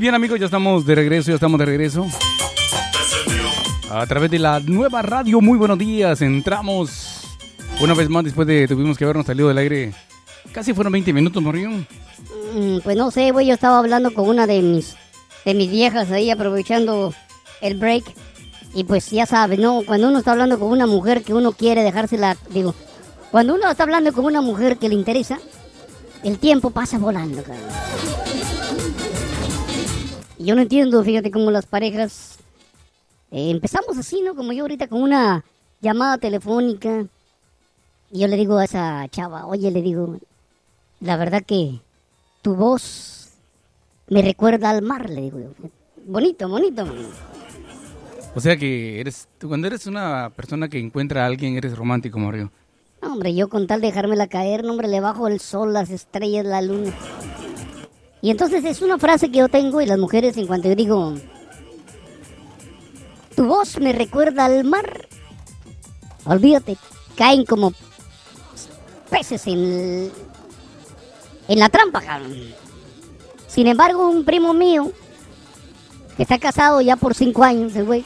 bien amigos, ya estamos de regreso, ya estamos de regreso. A través de la nueva radio, muy buenos días. Entramos una vez más después de tuvimos que habernos salido del aire. Casi fueron 20 minutos, Morrillo. Mm, pues no sé, güey, yo estaba hablando con una de mis, de mis viejas ahí aprovechando el break. Y pues ya sabes, ¿no? Cuando uno está hablando con una mujer que uno quiere dejársela, digo, cuando uno está hablando con una mujer que le interesa, el tiempo pasa volando. Y yo no entiendo, fíjate cómo las parejas eh, empezamos así, ¿no? Como yo ahorita con una llamada telefónica. Y yo le digo a esa chava, oye, le digo, la verdad que tu voz me recuerda al mar, le digo yo. Bonito, bonito. O sea que eres, cuando eres una persona que encuentra a alguien, eres romántico, Mario. No, hombre, yo con tal de dejármela caer, no, hombre, le bajo el sol, las estrellas, la luna. Y entonces es una frase que yo tengo y las mujeres en cuanto yo digo, tu voz me recuerda al mar, olvídate, caen como peces en, en la trampa. Sin embargo, un primo mío, que está casado ya por cinco años, el güey,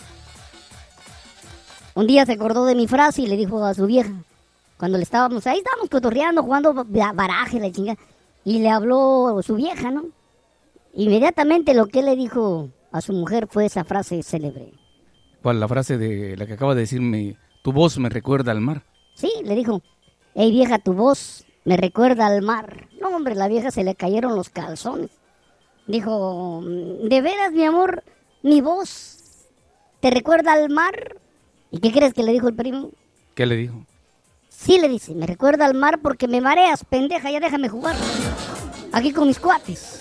un día se acordó de mi frase y le dijo a su vieja, cuando le estábamos, ahí estábamos cotorreando, jugando ba- baraje, la chinga, y le habló su vieja, ¿no? Inmediatamente lo que él le dijo a su mujer fue esa frase célebre. ¿Cuál? La frase de la que acaba de decirme, tu voz me recuerda al mar. Sí, le dijo, hey vieja, tu voz me recuerda al mar. No, hombre, la vieja se le cayeron los calzones. Dijo, ¿de veras, mi amor, mi voz te recuerda al mar? ¿Y qué crees que le dijo el primo? ¿Qué le dijo? Sí, le dice, me recuerda al mar porque me mareas, pendeja, ya déjame jugar. Aquí con mis cuates.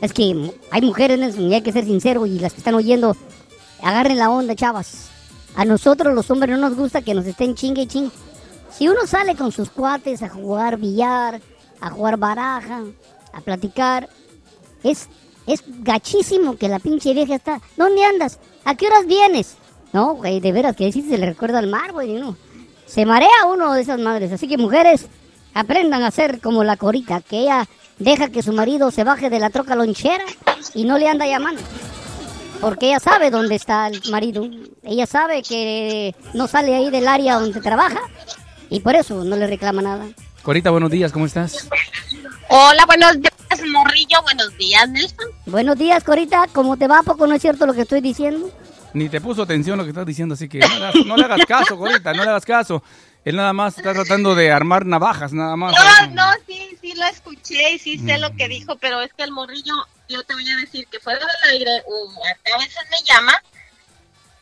Es que hay mujeres, y hay que ser sincero, y las que están oyendo, agarren la onda, chavas. A nosotros los hombres no nos gusta que nos estén chingue y chingue. Si uno sale con sus cuates a jugar billar, a jugar baraja, a platicar, es, es gachísimo que la pinche vieja está. ¿Dónde andas? ¿A qué horas vienes? No, güey, de veras que sí se le recuerda al mar, güey, no. Se marea uno de esas madres. Así que mujeres, aprendan a ser como la corita, que ella deja que su marido se baje de la troca lonchera y no le anda llamando. Porque ella sabe dónde está el marido. Ella sabe que no sale ahí del área donde trabaja y por eso no le reclama nada. Corita, buenos días, ¿cómo estás? Hola, buenos días, Morrillo. Buenos días, Nelson. Buenos días, Corita. ¿Cómo te va? ¿A poco no es cierto lo que estoy diciendo? Ni te puso atención lo que estás diciendo, así que no, le hagas- no le hagas caso, Corita, no le hagas caso. Él nada más está tratando de armar navajas, nada más. No, no, sí, sí lo escuché y sí sé lo que dijo, pero es que el morrillo, yo te voy a decir que fuera del aire, um, a veces me llama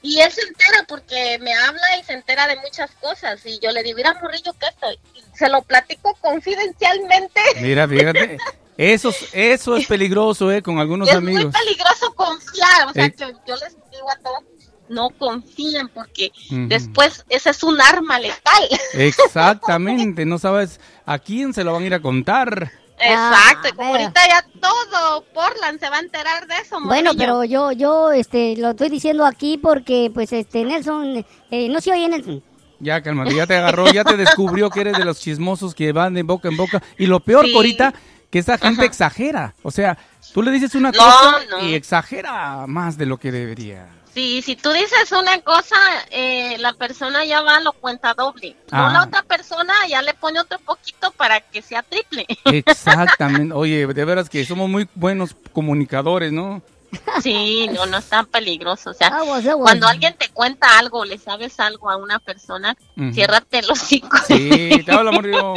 y él se entera porque me habla y se entera de muchas cosas y yo le digo, mira, morrillo, ¿qué estoy? Se lo platico confidencialmente. Mira, fíjate. Eso, es- eso es peligroso, ¿eh? Con algunos es muy amigos. peligroso confiar, o sea, Eh. yo, yo les digo a todos, no confíen porque después ese es un arma letal. Exactamente, no sabes a quién se lo van a ir a contar. Exacto, y Ah, ahorita ya todo Portland se va a enterar de eso, Bueno, pero yo, yo, este, lo estoy diciendo aquí porque, pues, este, Nelson, eh, no se oye Nelson. Ya, cálmate, ya te agarró, ya te descubrió que eres de los chismosos que van de boca en boca. Y lo peor, Sí. Corita, que esa gente exagera. O sea, tú le dices una No, cosa no. y exagera más de lo que debería. Sí, si tú dices una cosa, eh, la persona ya va, lo cuenta doble. Ah. La otra persona ya le pone otro poquito para que sea triple. Exactamente. Oye, de veras que somos muy buenos comunicadores, ¿no? Sí, no, no es tan peligroso. O sea, Aguas, aguas. cuando alguien te cuenta algo, le sabes algo a una persona, Ujú. ciérrate el hocico. Sí, te hablo, morrillo.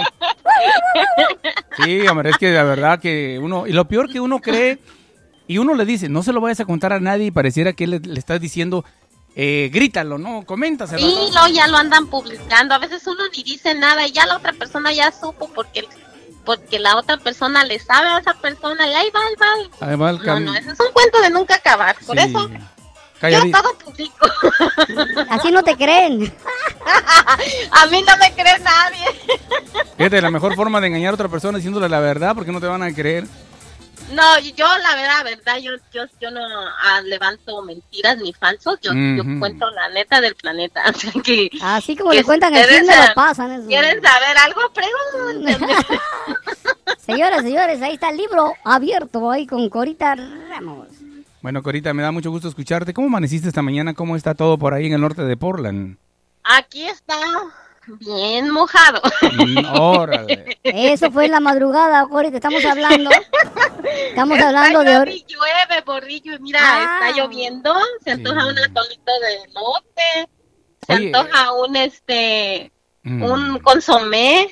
Sí, hombre, es que la verdad que uno, y lo peor que uno cree, y uno le dice, no se lo vayas a contar a nadie y pareciera que le, le estás diciendo, eh, grítalo, ¿no? Coméntaselo. Sí, ya lo andan publicando. A veces uno ni dice nada y ya la otra persona ya supo porque porque la otra persona le sabe a esa persona y ahí va, ahí va. Ahí va el No, cam- no, ese es un cuento de nunca acabar. Por Sí. eso Calladi- yo todo publico. Así no te creen. a mí no me cree nadie. Fíjate, la mejor forma de engañar a otra persona es diciéndole la verdad porque no te van a creer. No, yo la verdad, verdad, yo, yo, yo no ah, levanto mentiras ni falsos. Yo, yo cuento la neta del planeta. Así que Así como Que le cuentan el chisme, lo pasan. eso. quieren saber algo, pregúntenme. Señoras, señores, ahí está el libro abierto ahí con Corita Ramos. Bueno, Corita, me da mucho gusto escucharte. ¿Cómo amaneciste esta mañana? ¿Cómo está todo por ahí en el norte de Portland? Aquí está bien mojado. Mm, órale. Eso fue en la madrugada, Corita, estamos hablando. Estamos hablando de... llueve y mira, Ah. está lloviendo, se antoja Sí. un atolito de lote, se Oye. antoja un, este, Mm. un consomé.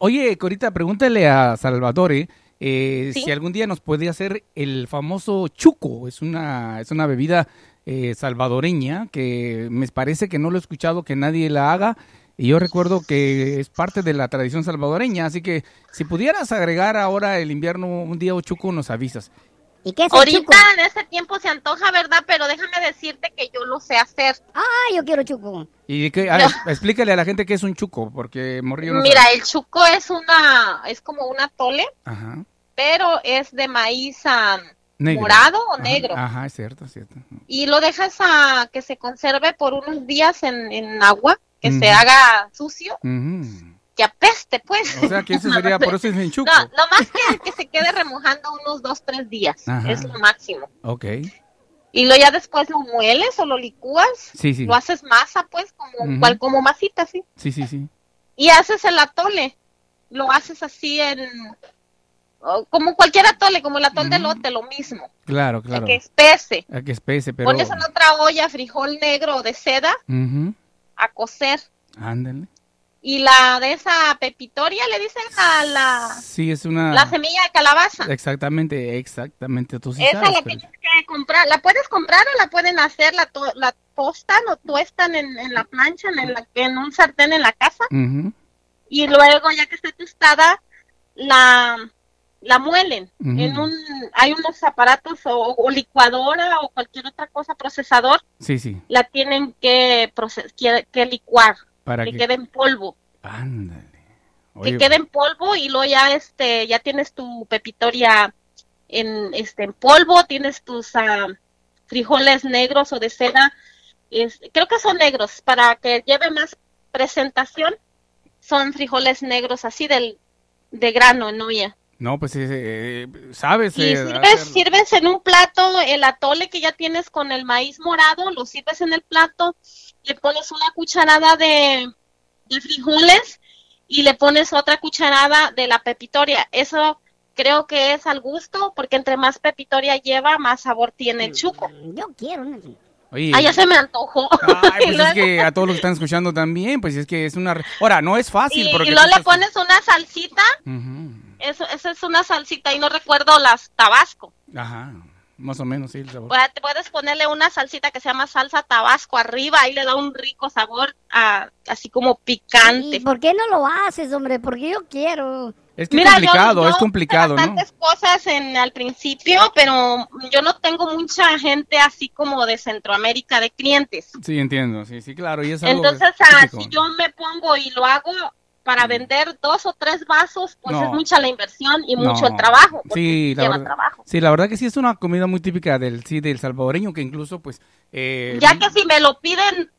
Oye, Corita, pregúntale a Salvatore eh, Sí. si algún día nos puede hacer el famoso chuco. Es una, es una bebida eh, salvadoreña que me parece que no lo he escuchado que nadie la haga. Y yo recuerdo que es parte de la tradición salvadoreña. Así que si pudieras agregar ahora el invierno un día o chuco, nos avisas. ¿Y qué es Ahorita chuco? en ese tiempo se antoja, ¿verdad? Pero déjame decirte que yo lo sé hacer. Ah, yo quiero chuco. Y que, a explícale a la gente qué es un chuco, porque Morrillo no Mira, sabe. el chuco es una, es como un atole, Ajá. pero es de maíz ah, Negro. morado o Ajá, negro. Ajá, es cierto, es cierto. Y lo dejas a que se conserve por unos días en, en agua, que se haga sucio, que apeste, pues. O sea, que eso sería, por eso es en chuco. No, nomás que, que se quede remojando unos dos, tres días. Ajá. Es lo máximo. Ok. Y luego ya después lo mueles o lo licúas. Sí, sí. Lo haces masa, pues, como, cual, como masita, sí. Sí, sí, sí. Y haces el atole. Lo haces así en... Como cualquier atole, como el atole de Ujú. lote, lo mismo. Claro, claro. Que espese. A que espese, pero... Pones en otra olla frijol negro o de seda. A cocer. Ándale. Y la de esa pepitoria le dicen a la, Sí, es una... la semilla de calabaza. Exactamente, exactamente. Tú sí Esa sabes, la pero- tienes que comprar. La puedes comprar o la pueden hacer, la, to- la tostan o tuestan en, en la plancha, en, la- en un sartén en la casa. Y luego, ya que esté tostada, la, la muelen. En un Hay unos aparatos o, o licuadora o cualquier otra cosa, procesador, Sí, sí. la tienen que, proce- que, que licuar, Para que que... quede en polvo. Ándale. que quede en polvo y luego ya este ya tienes tu pepitoria en este en polvo tienes tus ah, frijoles negros o de seda es- creo que son negros para que lleve más presentación son frijoles negros así del de grano no ya No, pues eh, sabes... y eh, sirves sirves en un plato el atole que ya tienes con el maíz morado lo sirves en el plato le pones una cucharada de, de frijoles y le pones otra cucharada de la pepitoria. Eso creo que es al gusto, porque entre más pepitoria lleva, más sabor tiene el chuco. Yo quiero. Ah, ya se me antojó. Ay, pues es luego, que a todos los que están escuchando también, pues es que es una... Ahora, no es fácil y- porque... y luego le estás- pones una salsita, Ujú. Eso, eso es una salsita, y no recuerdo las tabasco. Ajá, más o menos, sí, el sabor. Puedes- ponerle una salsita que se llama salsa tabasco arriba, ahí le da un rico sabor, así como ¿Y picante. por qué no lo haces, hombre? Porque yo quiero. Es que Mira, es complicado, yo- yo es complicado, hice ¿no? bastantes cosas en, al principio, pero yo no tengo mucha gente así como de Centroamérica de clientes. Sí, entiendo, sí, sí, claro, y es algo Entonces, ah, si yo me pongo y lo hago para vender dos o tres vasos, pues No. es mucha la inversión y mucho No. el trabajo. Sí, la lleva verdad, trabajo. sí, la verdad que sí es una comida muy típica del sí del salvadoreño que incluso pues eh, Ya que si me lo piden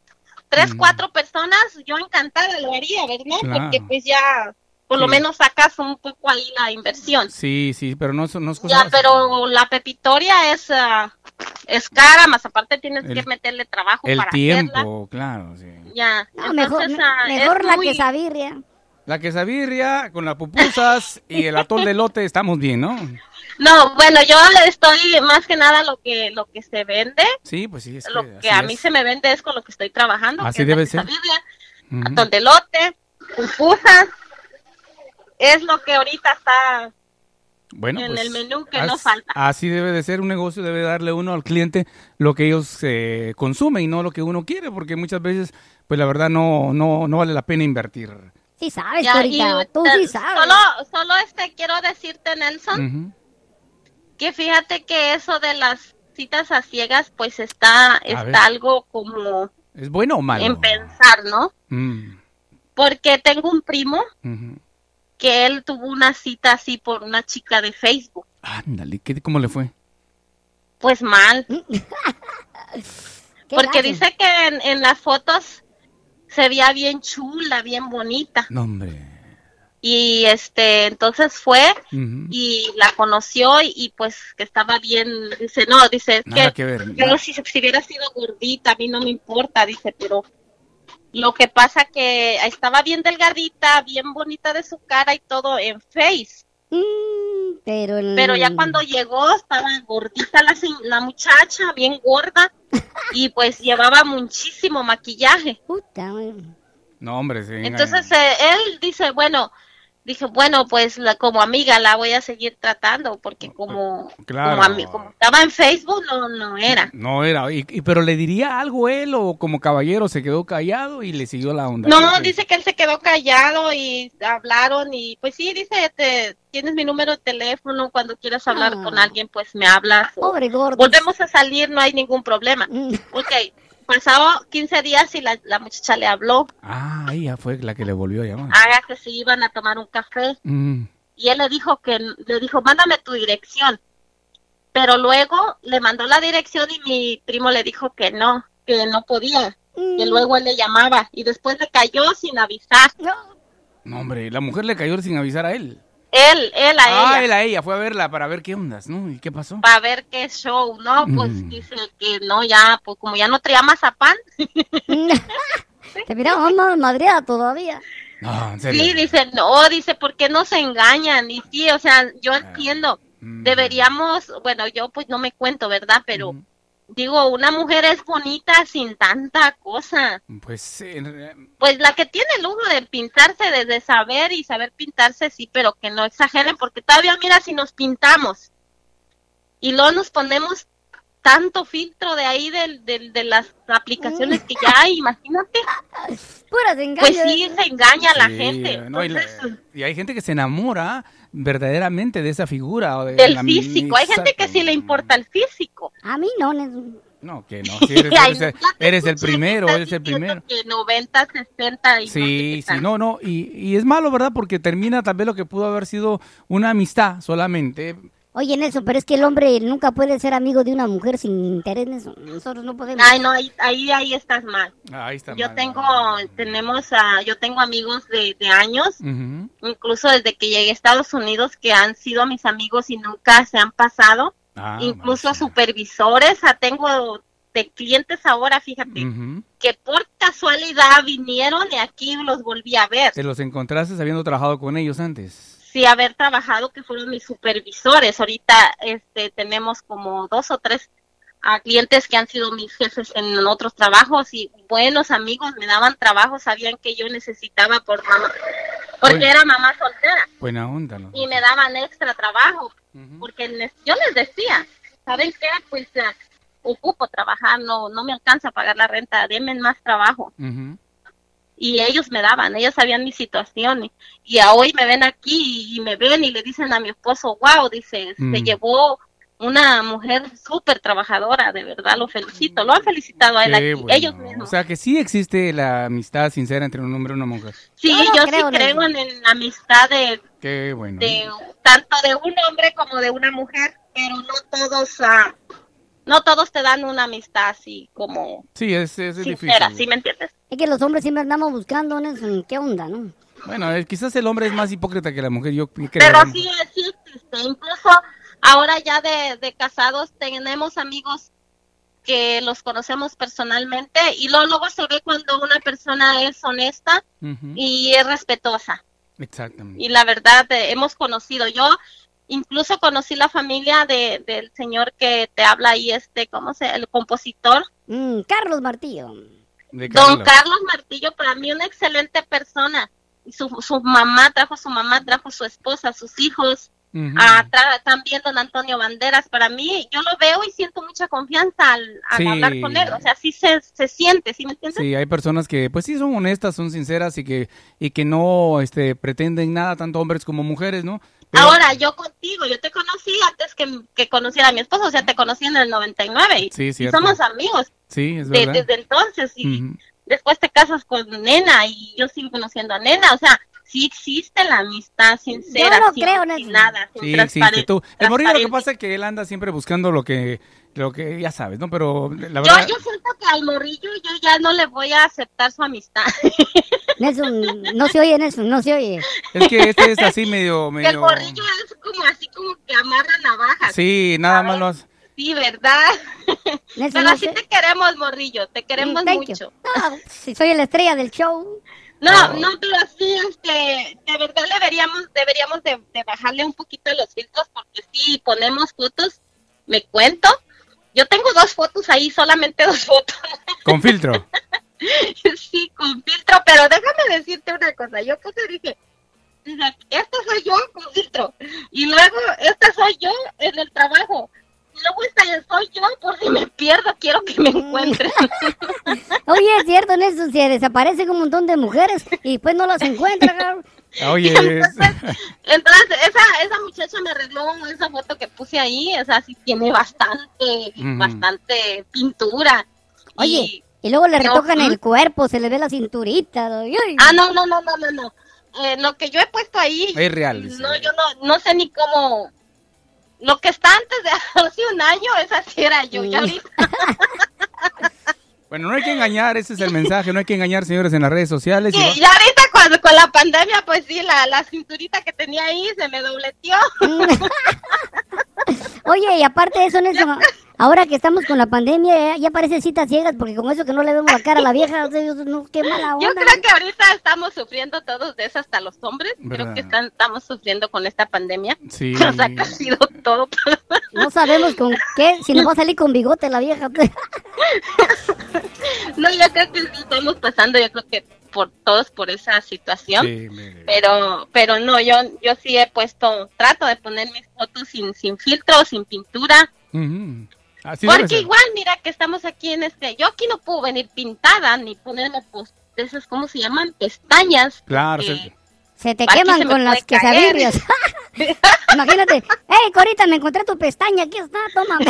tres, Mm. cuatro personas, yo encantada lo haría, ¿verdad? Claro. Porque pues ya por lo menos sacas un poco ahí la inversión. sí, sí, pero no, es- no es cosa Ya, pero la pepitoria es, ah, es cara, más aparte tienes El- que meterle trabajo el para tiempo, hacerla. claro, sí. Ya, No, mejor ah, mejor es la muy- quesabirria. La quesabirria con las pupusas y el atol de lote estamos bien, ¿no? No, bueno, yo estoy más que nada lo que lo que se vende, Sí, pues sí, es lo que a mí se me vende es con lo que estoy trabajando, Así que es debe la ser. atol de lote, pupusas, es lo que ahorita está Bueno, en pues, el menú que as- no falta. Así debe de ser un negocio, debe darle uno al cliente lo que ellos eh, consumen y no lo que uno quiere, porque muchas veces, pues la verdad no, no, no vale la pena invertir. Sí sabes, Ya, Corita. y, Tú sí sabes. Solo, solo este quiero decirte, Nelson, que fíjate que eso de las citas a ciegas, pues está, está algo como ¿Es bueno o malo? en pensar, ¿no? Mm, Porque tengo un primo que él tuvo una cita así por una chica de Facebook. Ándale, ¿qué, ¿cómo le fue? Pues mal, porque dice que en, en las fotos se veía bien chula, bien bonita. No, hombre. y este entonces fue y la conoció y, y, pues que estaba bien dice no dice es Nada que, que ver. yo si, si hubiera sido gordita a mí no me importa dice pero lo que pasa que estaba bien delgadita bien bonita de su cara y todo en Face Mm, pero el- pero ya cuando llegó estaba gordita la, la muchacha bien gorda y pues llevaba muchísimo maquillaje Puta. No, hombre, sí. entonces eh, él dice, bueno, dije, bueno, pues la, como amiga la voy a seguir tratando porque como, Claro. como, ami- como estaba en Facebook no, no era. No era, y, y- pero le diría algo él o como caballero se quedó callado y le siguió la onda. No, dice que él se quedó callado y hablaron y pues sí, dice, te, tienes mi número de teléfono, cuando quieras hablar Ah. con alguien pues me hablas. o Pobre gordo. volvemos a salir, no hay ningún problema. Mm, Ok, pasado 15 días y la, la muchacha le habló, Ah, ella fue la que le volvió a llamar. haga que se iban a tomar un café. Mm, y él le dijo que le dijo mándame tu dirección pero luego le mandó la dirección y mi primo le dijo que no que no podía que mm. luego él le llamaba y después le cayó sin avisar No, no, hombre, la mujer le cayó sin avisar a él. Él él a ah, ella él a ella, fue a verla para ver qué ondas, ¿no? ¿Y qué pasó? para ver qué show no pues Mm. dice que no ya pues como ya no traía mazapán Te miraba más madreada todavía. No, en serio. sí dice no dice por qué no se engañan y sí o sea yo entiendo Mm. deberíamos bueno yo pues no me cuento verdad pero Mm. Digo una mujer es bonita sin tanta cosa Pues, eh, Pues la que tiene el lujo de pintarse desde saber y saber pintarse, sí, pero que no exageren, porque todavía mira si nos pintamos y luego nos ponemos tanto filtro de ahí del, del- de las aplicaciones que ya hay, imagínate, Puras engaños. pues sí se engaña a la sí, gente. no, y, la- Entonces, y hay gente que se enamora verdaderamente de esa figura. o de del la- físico, hay gente que sí le importa el físico. A mí no. No, que no, sí, eres, Ay, eres el- eres primero, eres el primero. Que 90, 60 y Sí, sí, no, no, y, y es malo, ¿verdad? Porque termina tal vez lo que pudo haber sido una amistad solamente. Oye, Nelson, pero es que el hombre nunca puede ser amigo de una mujer sin interés. Nosotros no podemos. Ay, no, ahí, ahí, ahí estás mal. Ahí está. Yo mal. tengo, tenemos, a, yo tengo amigos de, de años incluso desde que llegué a Estados Unidos, que han sido mis amigos y nunca se han pasado, Ah, incluso supervisores, ah, tengo de clientes ahora, fíjate, que por casualidad vinieron y aquí los volví a ver, Te los encontraste habiendo trabajado con ellos antes. Sí haber trabajado, que fueron mis supervisores, ahorita este tenemos como dos o tres a clientes que han sido mis jefes en otros trabajos y buenos amigos me daban trabajo, sabían que yo necesitaba por mamá, porque era mamá soltera. Buena onda, ¿no? y me daban extra trabajo porque les- yo les decía, ¿saben qué? Pues eh, ocupo trabajar, no no me alcanza a pagar la renta, denme más trabajo. Ujú. Y ellos me daban, ellos sabían mi situación. Y, y a hoy me ven aquí y, me ven y le dicen a mi esposo, wow, dice, Mm. se llevó una mujer súper trabajadora, de verdad, lo felicito. Lo han felicitado a él aquí, bueno. ellos O mismos. sea que sí existe la amistad sincera entre un hombre y una mujer. sí, Yo no yo creo, sí creo en, en la amistad de, Qué bueno. de tanto de un hombre como de una mujer, pero no todos ah, no todos te dan una amistad así como Sí, es, es, es sincera, difícil. ¿sí me entiendes? Es que los hombres siempre andamos buscando, Nelson. ¿Qué onda, no? Bueno, eh, quizás el hombre es más hipócrita que la mujer. Yo creo. Pero sí, sí existe, incluso ahora ya de, de casados tenemos amigos que los conocemos personalmente y luego, luego se ve cuando una persona es honesta y es respetuosa. Exactamente. y la verdad eh, hemos conocido yo incluso conocí la familia de, del señor que te habla ahí este cómo se el compositor Mm, Carlos Martillo. Don Carlos. Martillo para mí una excelente persona y su, su mamá trajo su mamá trajo su esposa sus hijos ah, tra- también don Antonio Banderas para mí yo lo veo y siento mucha confianza al, al Sí. hablar con él o sea sí se, se siente ¿sí me entiendes? Sí, hay personas que pues sí son honestas, son sinceras y que y que no este pretenden nada tanto hombres como mujeres, ¿no? Pero- Ahora, yo contigo, yo te conocí antes que, que conociera a mi esposo, o sea, te conocí en el 99 y, Sí, y somos amigos Sí, es de- verdad. desde entonces y después te casas con Nena y yo sigo conociendo a Nena, o sea, sí existe la amistad sincera, Yo no sin, creo sin nada, sin Sí, existe. Tú, el morrillo lo que pasa es que él anda siempre buscando lo que lo que ya sabes, ¿no? Pero la Yo, verdad yo siento que al morrillo yo ya no le voy a aceptar su amistad. Nelson, no se oye, Nelson, no se oye. Es que este es así medio... El medio... morrillo es como así como que amarra navajas. Sí, nada más lo hace. Sí, ¿verdad? Nelson, Pero no así sé. te queremos, morrillo, te queremos thank mucho. No, si soy la estrella del show. No, no, pero sí, este, de verdad deberíamos, deberíamos de, de bajarle un poquito los filtros porque si ponemos fotos, me cuento. Yo tengo dos fotos ahí, solamente dos fotos. Con filtro. sí, con filtro, pero déjame decirte una cosa. Yo puse, dije, dije, esta soy yo con filtro. Y luego, esta soy yo en el trabajo. Y luego esta soy yo por si me pierdo, quiero que me encuentren. Oye, es cierto, Nelson, se desaparecen un montón de mujeres y después no las encuentran. Oye, Entonces, entonces esa, esa muchacha me arregló esa foto que puse ahí, o sea, sí tiene bastante, bastante pintura. Oye, Y- y luego le retocan ¿mm? el cuerpo, se le ve la cinturita. ah, no, no, no, no, no, no. Eh, lo que yo he puesto ahí, Es real, dice. no, yo no, no sé ni cómo, lo que está antes de hace un año, esa sí era yo, ya Mm. ahorita, bueno, no hay que engañar, ese es el mensaje, no hay que engañar, señores, en las redes sociales. y sí, ya ahorita cuando, con la pandemia, pues sí, la, la cinturita que tenía ahí se me dobleteó. Oye, y aparte de eso, Nelson, ahora que estamos con la pandemia, ya, ya parece citas ciegas, porque con eso que no le vemos la cara a la vieja, o sea, yo- no, qué mala onda. Yo creo que ahorita estamos sufriendo todos de eso, hasta los hombres. ¿Verdad? Creo que están, estamos sufriendo con esta pandemia. Sí. Nos ha crecido todo. No sabemos con qué, si nos va a salir con bigote la vieja. no, yo creo que estamos pasando, yo creo que por todos por esa situación. Sí, me- Pero, pero no, yo, yo sí he puesto, trato de poner mis fotos sin, sin filtro, sin pintura. Así debe porque igual, mira que estamos aquí en este, yo aquí no puedo venir pintada ni ponerme pues, de esas, ¿cómo se llaman? Pestañas. Claro, sí. Se te Aquí queman se con las quesadillas. Imagínate, hey, Corita, me encontré tu pestaña, aquí está, toma.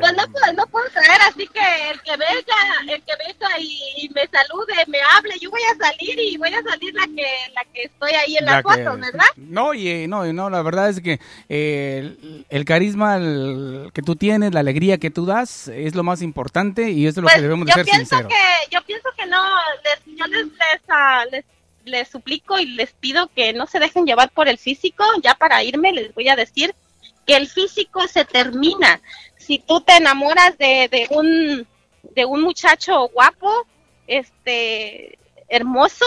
Pues no puedo, no puedo traer, así que el que venga, el que venga y, y me salude, me hable, yo voy a salir y voy a salir la que, la que estoy ahí en La las que- fotos, ¿verdad? No, y, no, no, la verdad es que eh, el, el carisma el que tú tienes, la alegría que tú das, es lo más importante y eso es lo Pues que debemos de yo ser pienso sinceros. que, yo pienso que no, les, yo les, les, ah, les, les suplico y les pido que no se dejen llevar por el físico, ya para irme les voy a decir que el físico se termina. Si tú te enamoras de, de un de un muchacho guapo, este hermoso,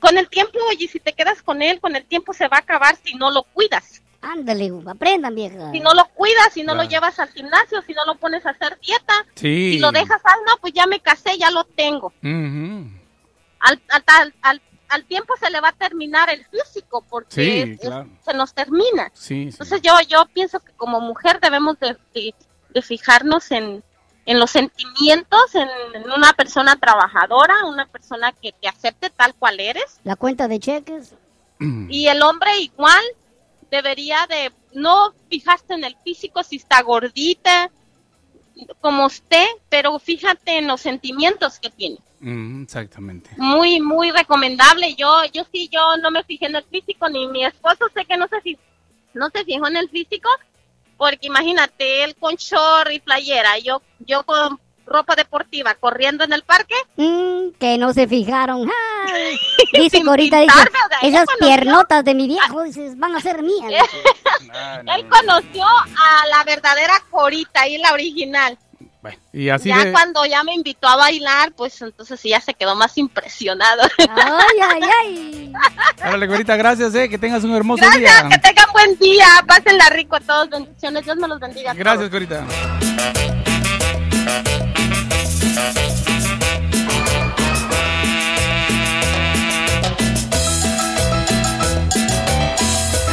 con el tiempo, oye, si te quedas con él, con el tiempo se va a acabar si no lo cuidas. Ándale, aprendan, vieja. Si no lo cuidas, si no lo llevas al gimnasio, si no lo pones a hacer dieta, Sí. si lo dejas, ah, no, pues ya me casé, ya lo tengo. Al, al, al, al- al tiempo se le va a terminar el físico, porque Sí, es- es- claro. se nos termina. Sí, sí. Entonces yo, yo pienso que como mujer debemos de, de- de fijarnos en, en los sentimientos, en, en una persona trabajadora, una persona que te acepte tal cual eres. La cuenta de cheques. Y el hombre igual debería de no fijarse en el físico, si está gordita, como usted, pero fíjate en los sentimientos que tiene. Mm, exactamente. Muy, muy recomendable. Yo, yo sí, yo no me fijé en el físico, ni mi esposo sé que no se, fi- no se fijó en el físico, porque imagínate, él con short y playera, yo, yo con ropa deportiva corriendo en el parque. Mm, que no se fijaron. Ay, dice Corita, dice, esas piernotas de mi viejo, dices, van a ser mías. No, Él no. conoció a la verdadera Corita y la original. Bueno, y así ya de... cuando ya me invitó a bailar, pues entonces sí ya se quedó más impresionado. Ay, ay, ay. Órale, güerita, gracias, eh, que tengas un hermoso Gracias, día. que tengan buen día, pásenla rico a todos, bendiciones, Dios me los bendiga. Gracias, Corita.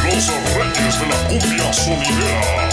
Los reyes de la cumbia sonidera.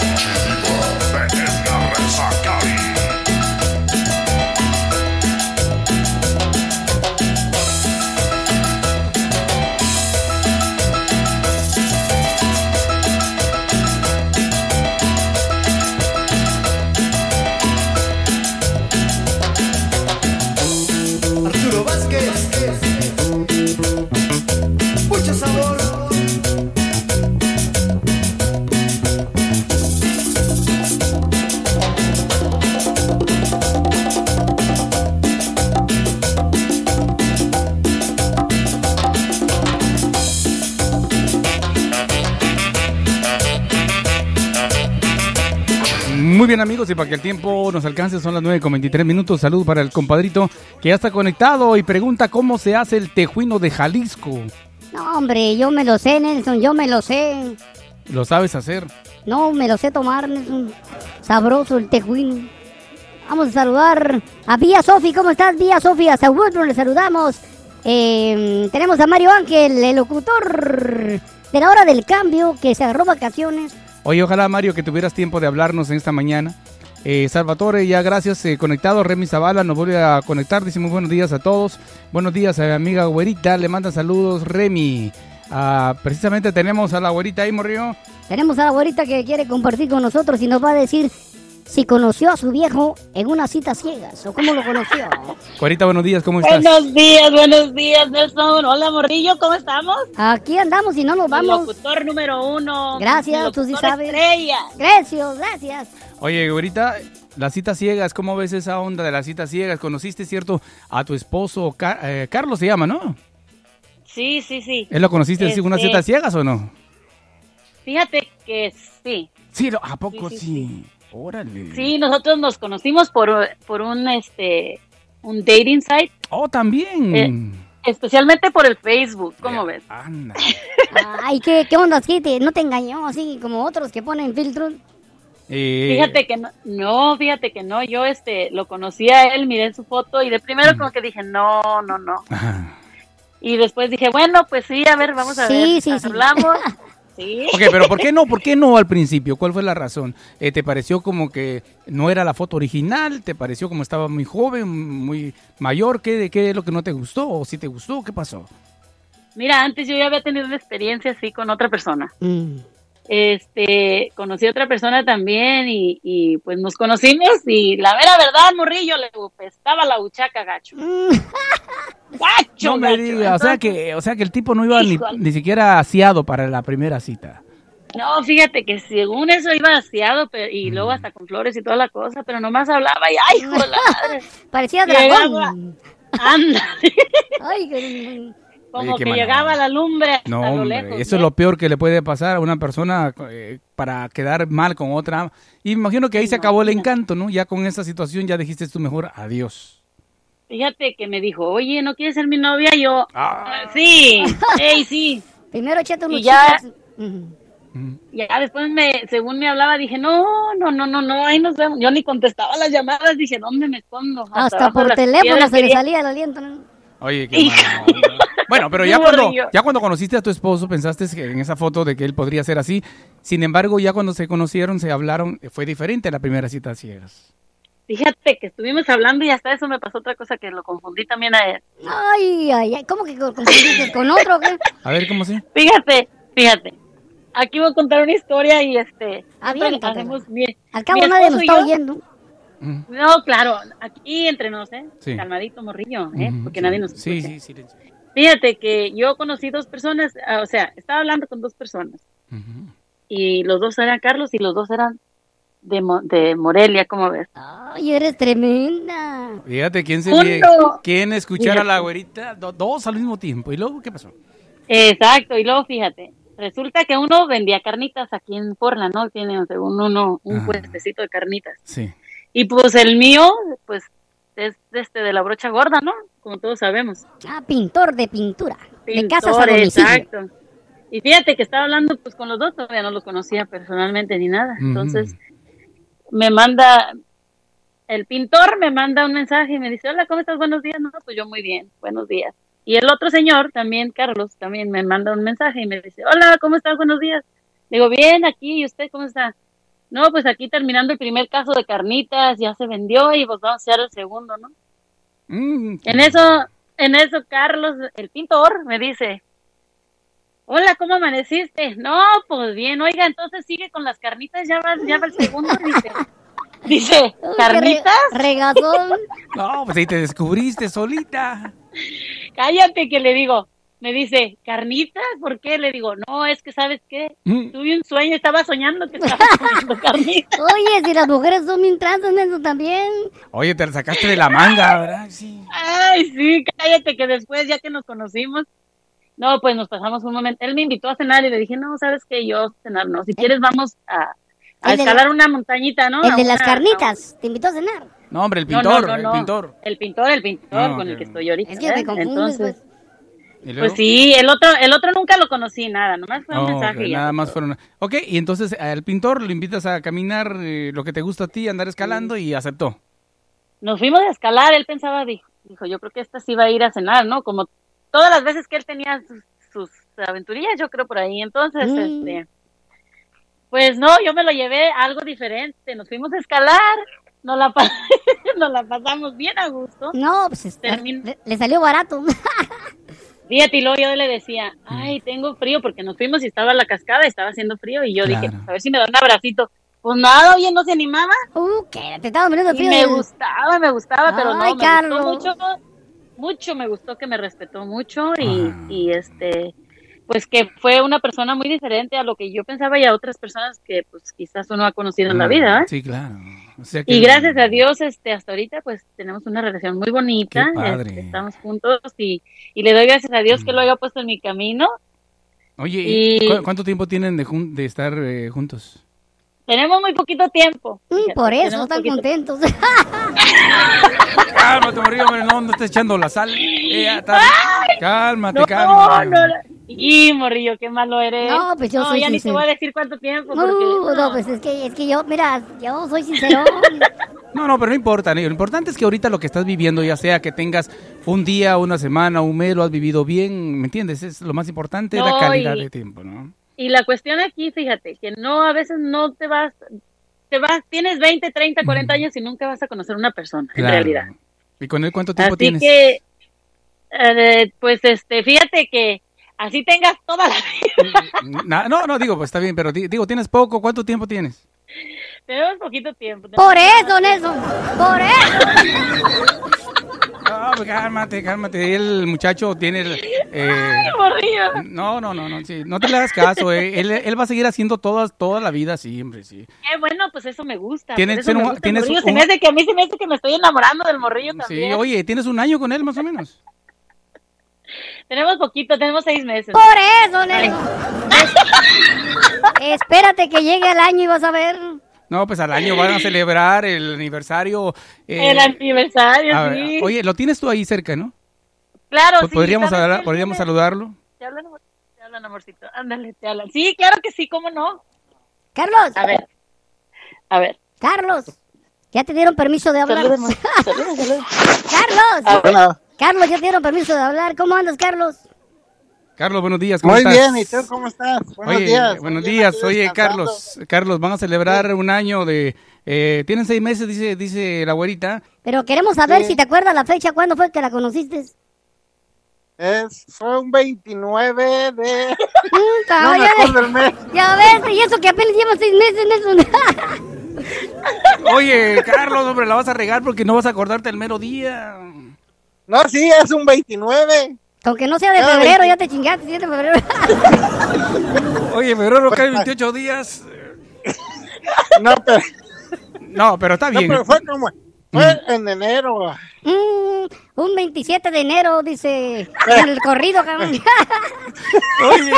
Muy bien amigos, y para que el tiempo nos alcance son las 9 con 23 minutos. Salud para el compadrito que ya está conectado y pregunta cómo se hace el tejuino de Jalisco. No, hombre, yo me lo sé, Nelson, yo me lo sé. ¿Lo sabes hacer? No, me lo sé tomar, Nelson. Sabroso el tejuino. Vamos a saludar a Vía Sofi. ¿Cómo estás, Vía Sofi? A Saúl le saludamos. Eh, tenemos a Mario Ángel, el locutor de la hora del cambio, que se agarró vacaciones. Oye, ojalá Mario que tuvieras tiempo de hablarnos en esta mañana. Eh, Salvatore, ya gracias, eh, conectado. Remy Zavala nos vuelve a conectar. Dice muy buenos días a todos. Buenos días a mi amiga Güerita. Le manda saludos, Remy. Ah, precisamente tenemos a la Güerita ahí, Morrío. Tenemos a la güerita que quiere compartir con nosotros y nos va a decir si conoció a su viejo en una cita ciegas o cómo lo conoció. Güerita, buenos días, ¿cómo estás? Buenos días, buenos días, Nelson. Hola, Morrillo, ¿cómo estamos? Aquí andamos y no nos El vamos. locutor número uno. Gracias, el tú sí sabes. estrella. Gracias, gracias. Oye, Güerita, las citas ciegas, ¿cómo ves esa onda de las citas ciegas? ¿Conociste, cierto, a tu esposo, Ca- eh, Carlos se llama, ¿no? Sí, sí, sí. ¿Él lo conociste en unas Este- citas ciegas o no? Fíjate que sí. Sí, ¿a poco sí? Sí, sí, Órale. Sí, nosotros nos conocimos por, por un, este, un dating site, Oh, también. Eh, especialmente por el Facebook, ¿cómo ves? Anda. Ay, ¿qué, qué onda? ¿Qué te- ¿No te engañó así como otros que ponen filtros? Eh, Fíjate que no, no, fíjate que no, yo este, lo conocí a él, miré su foto y de primero Mm. como que dije, no, no, no. ajá. Y después dije, bueno, pues sí, a ver, vamos a Sí, ver. sí, sí. Hablamos. Sí. Ok, pero ¿por qué no? ¿Por qué no al principio? ¿Cuál fue la razón? Eh, ¿Te pareció como que no era la foto original? ¿Te pareció como estaba muy joven, muy mayor? ¿Qué, qué es lo que no te gustó? ¿O si te gustó? ¿Qué pasó? Mira, antes yo ya había tenido una experiencia así con otra persona. Mm. Este, conocí a otra persona también y, y pues nos conocimos y la mera verdad, morrillo, le estaba la buchaca gacho. Mm. Gacho, No me gacho. digas, o sea que, o sea que el tipo no iba ni, ni siquiera aseado para la primera cita. No, fíjate que según eso iba aseado pero- y luego hasta con flores y toda la cosa, pero nomás hablaba y ay, hijo de la madre. Parecía dragón. Anda, Ay, como Oye, que llegaba la lumbre hasta No, lo hombre, lejos. eso es lo peor que le puede pasar a una persona eh, para quedar mal con otra. Y imagino que ahí se acabó el encanto, ¿no? Ya con esa situación ya dijiste tú mejor adiós. Fíjate que me dijo, oye, ¿no quieres ser mi novia? Yo, Ah. "Ah, sí, ey, sí. Primero échate unos Y ya- chicles. Mm. Ya después, me, según me hablaba, dije, no, no, no, no, no, ahí nos vemos. Yo ni contestaba las llamadas, dije, ¿dónde me escondo? Hasta por teléfono se le salía el aliento. ¿no? Oye, qué mala. Bueno, pero ya cuando, ya cuando conociste a tu esposo, pensaste que en esa foto de que él podría ser así. Sin embargo, ya cuando se conocieron, se hablaron, eh, fue diferente la primera cita a ciegas. Fíjate que estuvimos hablando y hasta eso me pasó otra cosa que lo confundí también a él. Ay, ay, ay. ¿Cómo que confundiste con otro? qué? A ver, ¿cómo sí? Fíjate, fíjate. Aquí voy a contar una historia y este... Ah, bien, hacemos bien. Al cabo nadie y está yo- Mm. No, claro, aquí entre nos, ¿eh? Sí. Calmadito morrillo, ¿eh? Porque sí. nadie nos Sí, escucha. sí, silencio. Fíjate que yo conocí dos personas, ah, o sea, estaba hablando con dos personas y los dos eran Carlos y los dos eran de, Mo- de Morelia, ¿cómo ves? Ay, eres tremenda. Fíjate, ¿quién se ¿Quién escuchara a la güerita? Do- dos al mismo tiempo. ¿Y luego qué pasó? Exacto, y luego fíjate, resulta que uno vendía carnitas aquí en Portland, ¿no? Tiene según uno un Ajá. puestecito de carnitas. Sí. Y pues el mío, pues es este de la brocha gorda, ¿no? Como todos sabemos. Ah, pintor de pintura. de casas a domicilio. exacto. Y fíjate que estaba hablando pues con los dos, todavía no los conocía personalmente ni nada. Entonces me manda, el pintor me manda un mensaje y me dice, hola, ¿cómo estás? Buenos días. No, pues yo muy bien, buenos días. Y el otro señor, también Carlos, también me manda un mensaje y me dice, hola, ¿cómo estás? Buenos días. Digo, bien, aquí, ¿y usted cómo está? No, pues aquí terminando el primer caso de carnitas, ya se vendió y pues vamos a hacer el segundo, ¿no? Mm, En eso, en eso, Carlos, el pintor, me dice, hola, ¿cómo amaneciste? No, pues bien, oiga, entonces sigue con las carnitas, ya va, ya va el segundo, dice. Dice, ¿carnitas? Regazón. No, pues ahí te descubriste solita. Cállate que le digo. Me dice, ¿carnitas? ¿Por qué? Le digo, no, es que ¿sabes qué? Mm. Tuve un sueño, estaba soñando que estaba comiendo carnitas. Oye, si las mujeres son bien tranzas en eso también. Oye, te la sacaste de la manga, ¿verdad? Sí. Ay, sí, cállate que después, ya que nos conocimos, no, pues nos pasamos un momento. Él me invitó a cenar y le dije, no, ¿sabes qué? Yo cenar no. Si quieres, vamos a, la- escalar una montañita, ¿no? El A de las una- carnitas. Te invitó a cenar. No, hombre, el No, no, pintor, no, el no. pintor. El pintor, el pintor con el que estoy ahorita. Es que me ¿eh? confundes, Entonces, pues. Pues sí, el otro, el otro nunca lo conocí, nada, nomás fue un Oh, mensaje. ok, y ya. nada más fueron. Ok, y entonces al pintor lo invitas a caminar eh, lo que te gusta a ti, andar escalando y aceptó. Nos fuimos a escalar, él pensaba, dijo, dijo, yo creo que esta sí va a ir a cenar, ¿no? Como todas las veces que él tenía sus, sus aventurillas, yo creo por ahí. Entonces, Mm. este, pues no, yo me lo llevé a algo diferente. Nos fuimos a escalar, nos la, nos la pasamos bien a gusto. No, pues Termin- le, le salió barato. Fíjate, y luego yo le decía, ay, tengo frío, porque nos fuimos y estaba la cascada, estaba haciendo frío, y yo dije, Claro. pues, a ver si me da un abracito. Pues nada, oye, no se animaba. uh, que te estaba muriendo de Y frío. me gustaba, me gustaba, pero no, Ay, me Carlos. gustó mucho, mucho, me gustó que me respetó mucho y, Ajá. y este, pues que fue una persona muy diferente a lo que yo pensaba y a otras personas que pues quizás uno ha conocido en la Ah, vida, ¿eh? Sí, claro. O sea que- Y gracias a Dios, este, hasta ahorita, pues tenemos una relación muy bonita. Qué padre. este, estamos juntos y, y le doy gracias a Dios que lo haya puesto en mi camino. Oye, ¿y y- cu- ¿cuánto tiempo tienen de, jun- de estar eh, juntos? Tenemos muy poquito tiempo. Mm, por eso tenemos están poquito- contentos. Cálmate, hombre, no, no estés echando la sal. Eh, está. Cálmate, No, cálmate. no, no. Y morrillo, qué malo eres. No, pues yo soy ya ni te voy a decir cuánto tiempo. no, porque, no, pues es que, es que yo, mira, yo soy sincero. No, no, pero no importa. Lo importante es que ahorita lo que estás viviendo, ya sea que tengas un día, una semana, un mes, lo has vivido bien, ¿me entiendes? Es lo más importante, la No, calidad y- de tiempo, ¿no? Y la cuestión aquí, fíjate, que no, a veces no te vas, te vas, tienes 20, 30, 40 años y nunca vas a conocer una persona, en realidad. ¿Y con él cuánto tiempo Así tienes? que, eh, pues, este, fíjate que así tengas toda la vida. Na- no, no, digo, pues está bien, pero di- digo, ¿tienes poco? ¿Cuánto tiempo tienes? Tenemos poquito tiempo. Por eso, Nelson. Por eso. No, pues cálmate, cálmate. El muchacho tiene el... eh, Morrillo. no, no, no, no, sí. No te le hagas caso, eh. él, él va a seguir haciendo todas, toda la vida siempre, sí. Qué bueno, pues eso me gusta. Tienes- un- un- Se me hace que a mí se me hace que me estoy enamorando del morrillo Sí, también. oye, ¿tienes un año con él más o menos? Tenemos poquito, tenemos seis meses. Por eso. Es- Espérate que llegue el año y vas a ver. No, pues al año van a celebrar el aniversario. eh, el aniversario, a- sí. Oye, lo tienes tú ahí cerca, ¿no? claro, sí. ¿Podríamos, ¿sabes hablar- qué? podríamos saludarlo? Te hablan, te hablan, amorcito. Ándale, te hablan. Sí, claro que sí, ¿cómo no? Carlos, A ver. A ver. Carlos. Ya te dieron permiso de hablar. Saludos. Saludos, saludos. Carlos. Hola. Carlos, ya te dieron permiso de hablar. ¿Cómo andas, Carlos? Carlos, buenos días, ¿cómo Muy estás? bien, ¿y tú cómo estás? Buenos Oye, días. buenos días. Oye. Carlos, Carlos, van a celebrar un año de... Eh, tienen seis meses, dice, dice la güerita. Pero queremos saber Sí. si te acuerdas la fecha, cuándo fue que la conociste. Es, fue un 29 de... Mm, No me ya, acuerdo el mes. ya ves, y eso que apenas lleva seis meses, Nelson. Oye, Carlos, hombre, la vas a regar porque no vas a acordarte el mero día. No, sí, es un 29. Aunque no sea de Cada febrero, 20. ya te chingaste, si es de febrero. Oye, febrero cae 28 días. No, pero, No, pero está no, bien. pero fue como... Fue en enero. Mm, un 27 de enero, dice en el corrido, cabrón. Oye,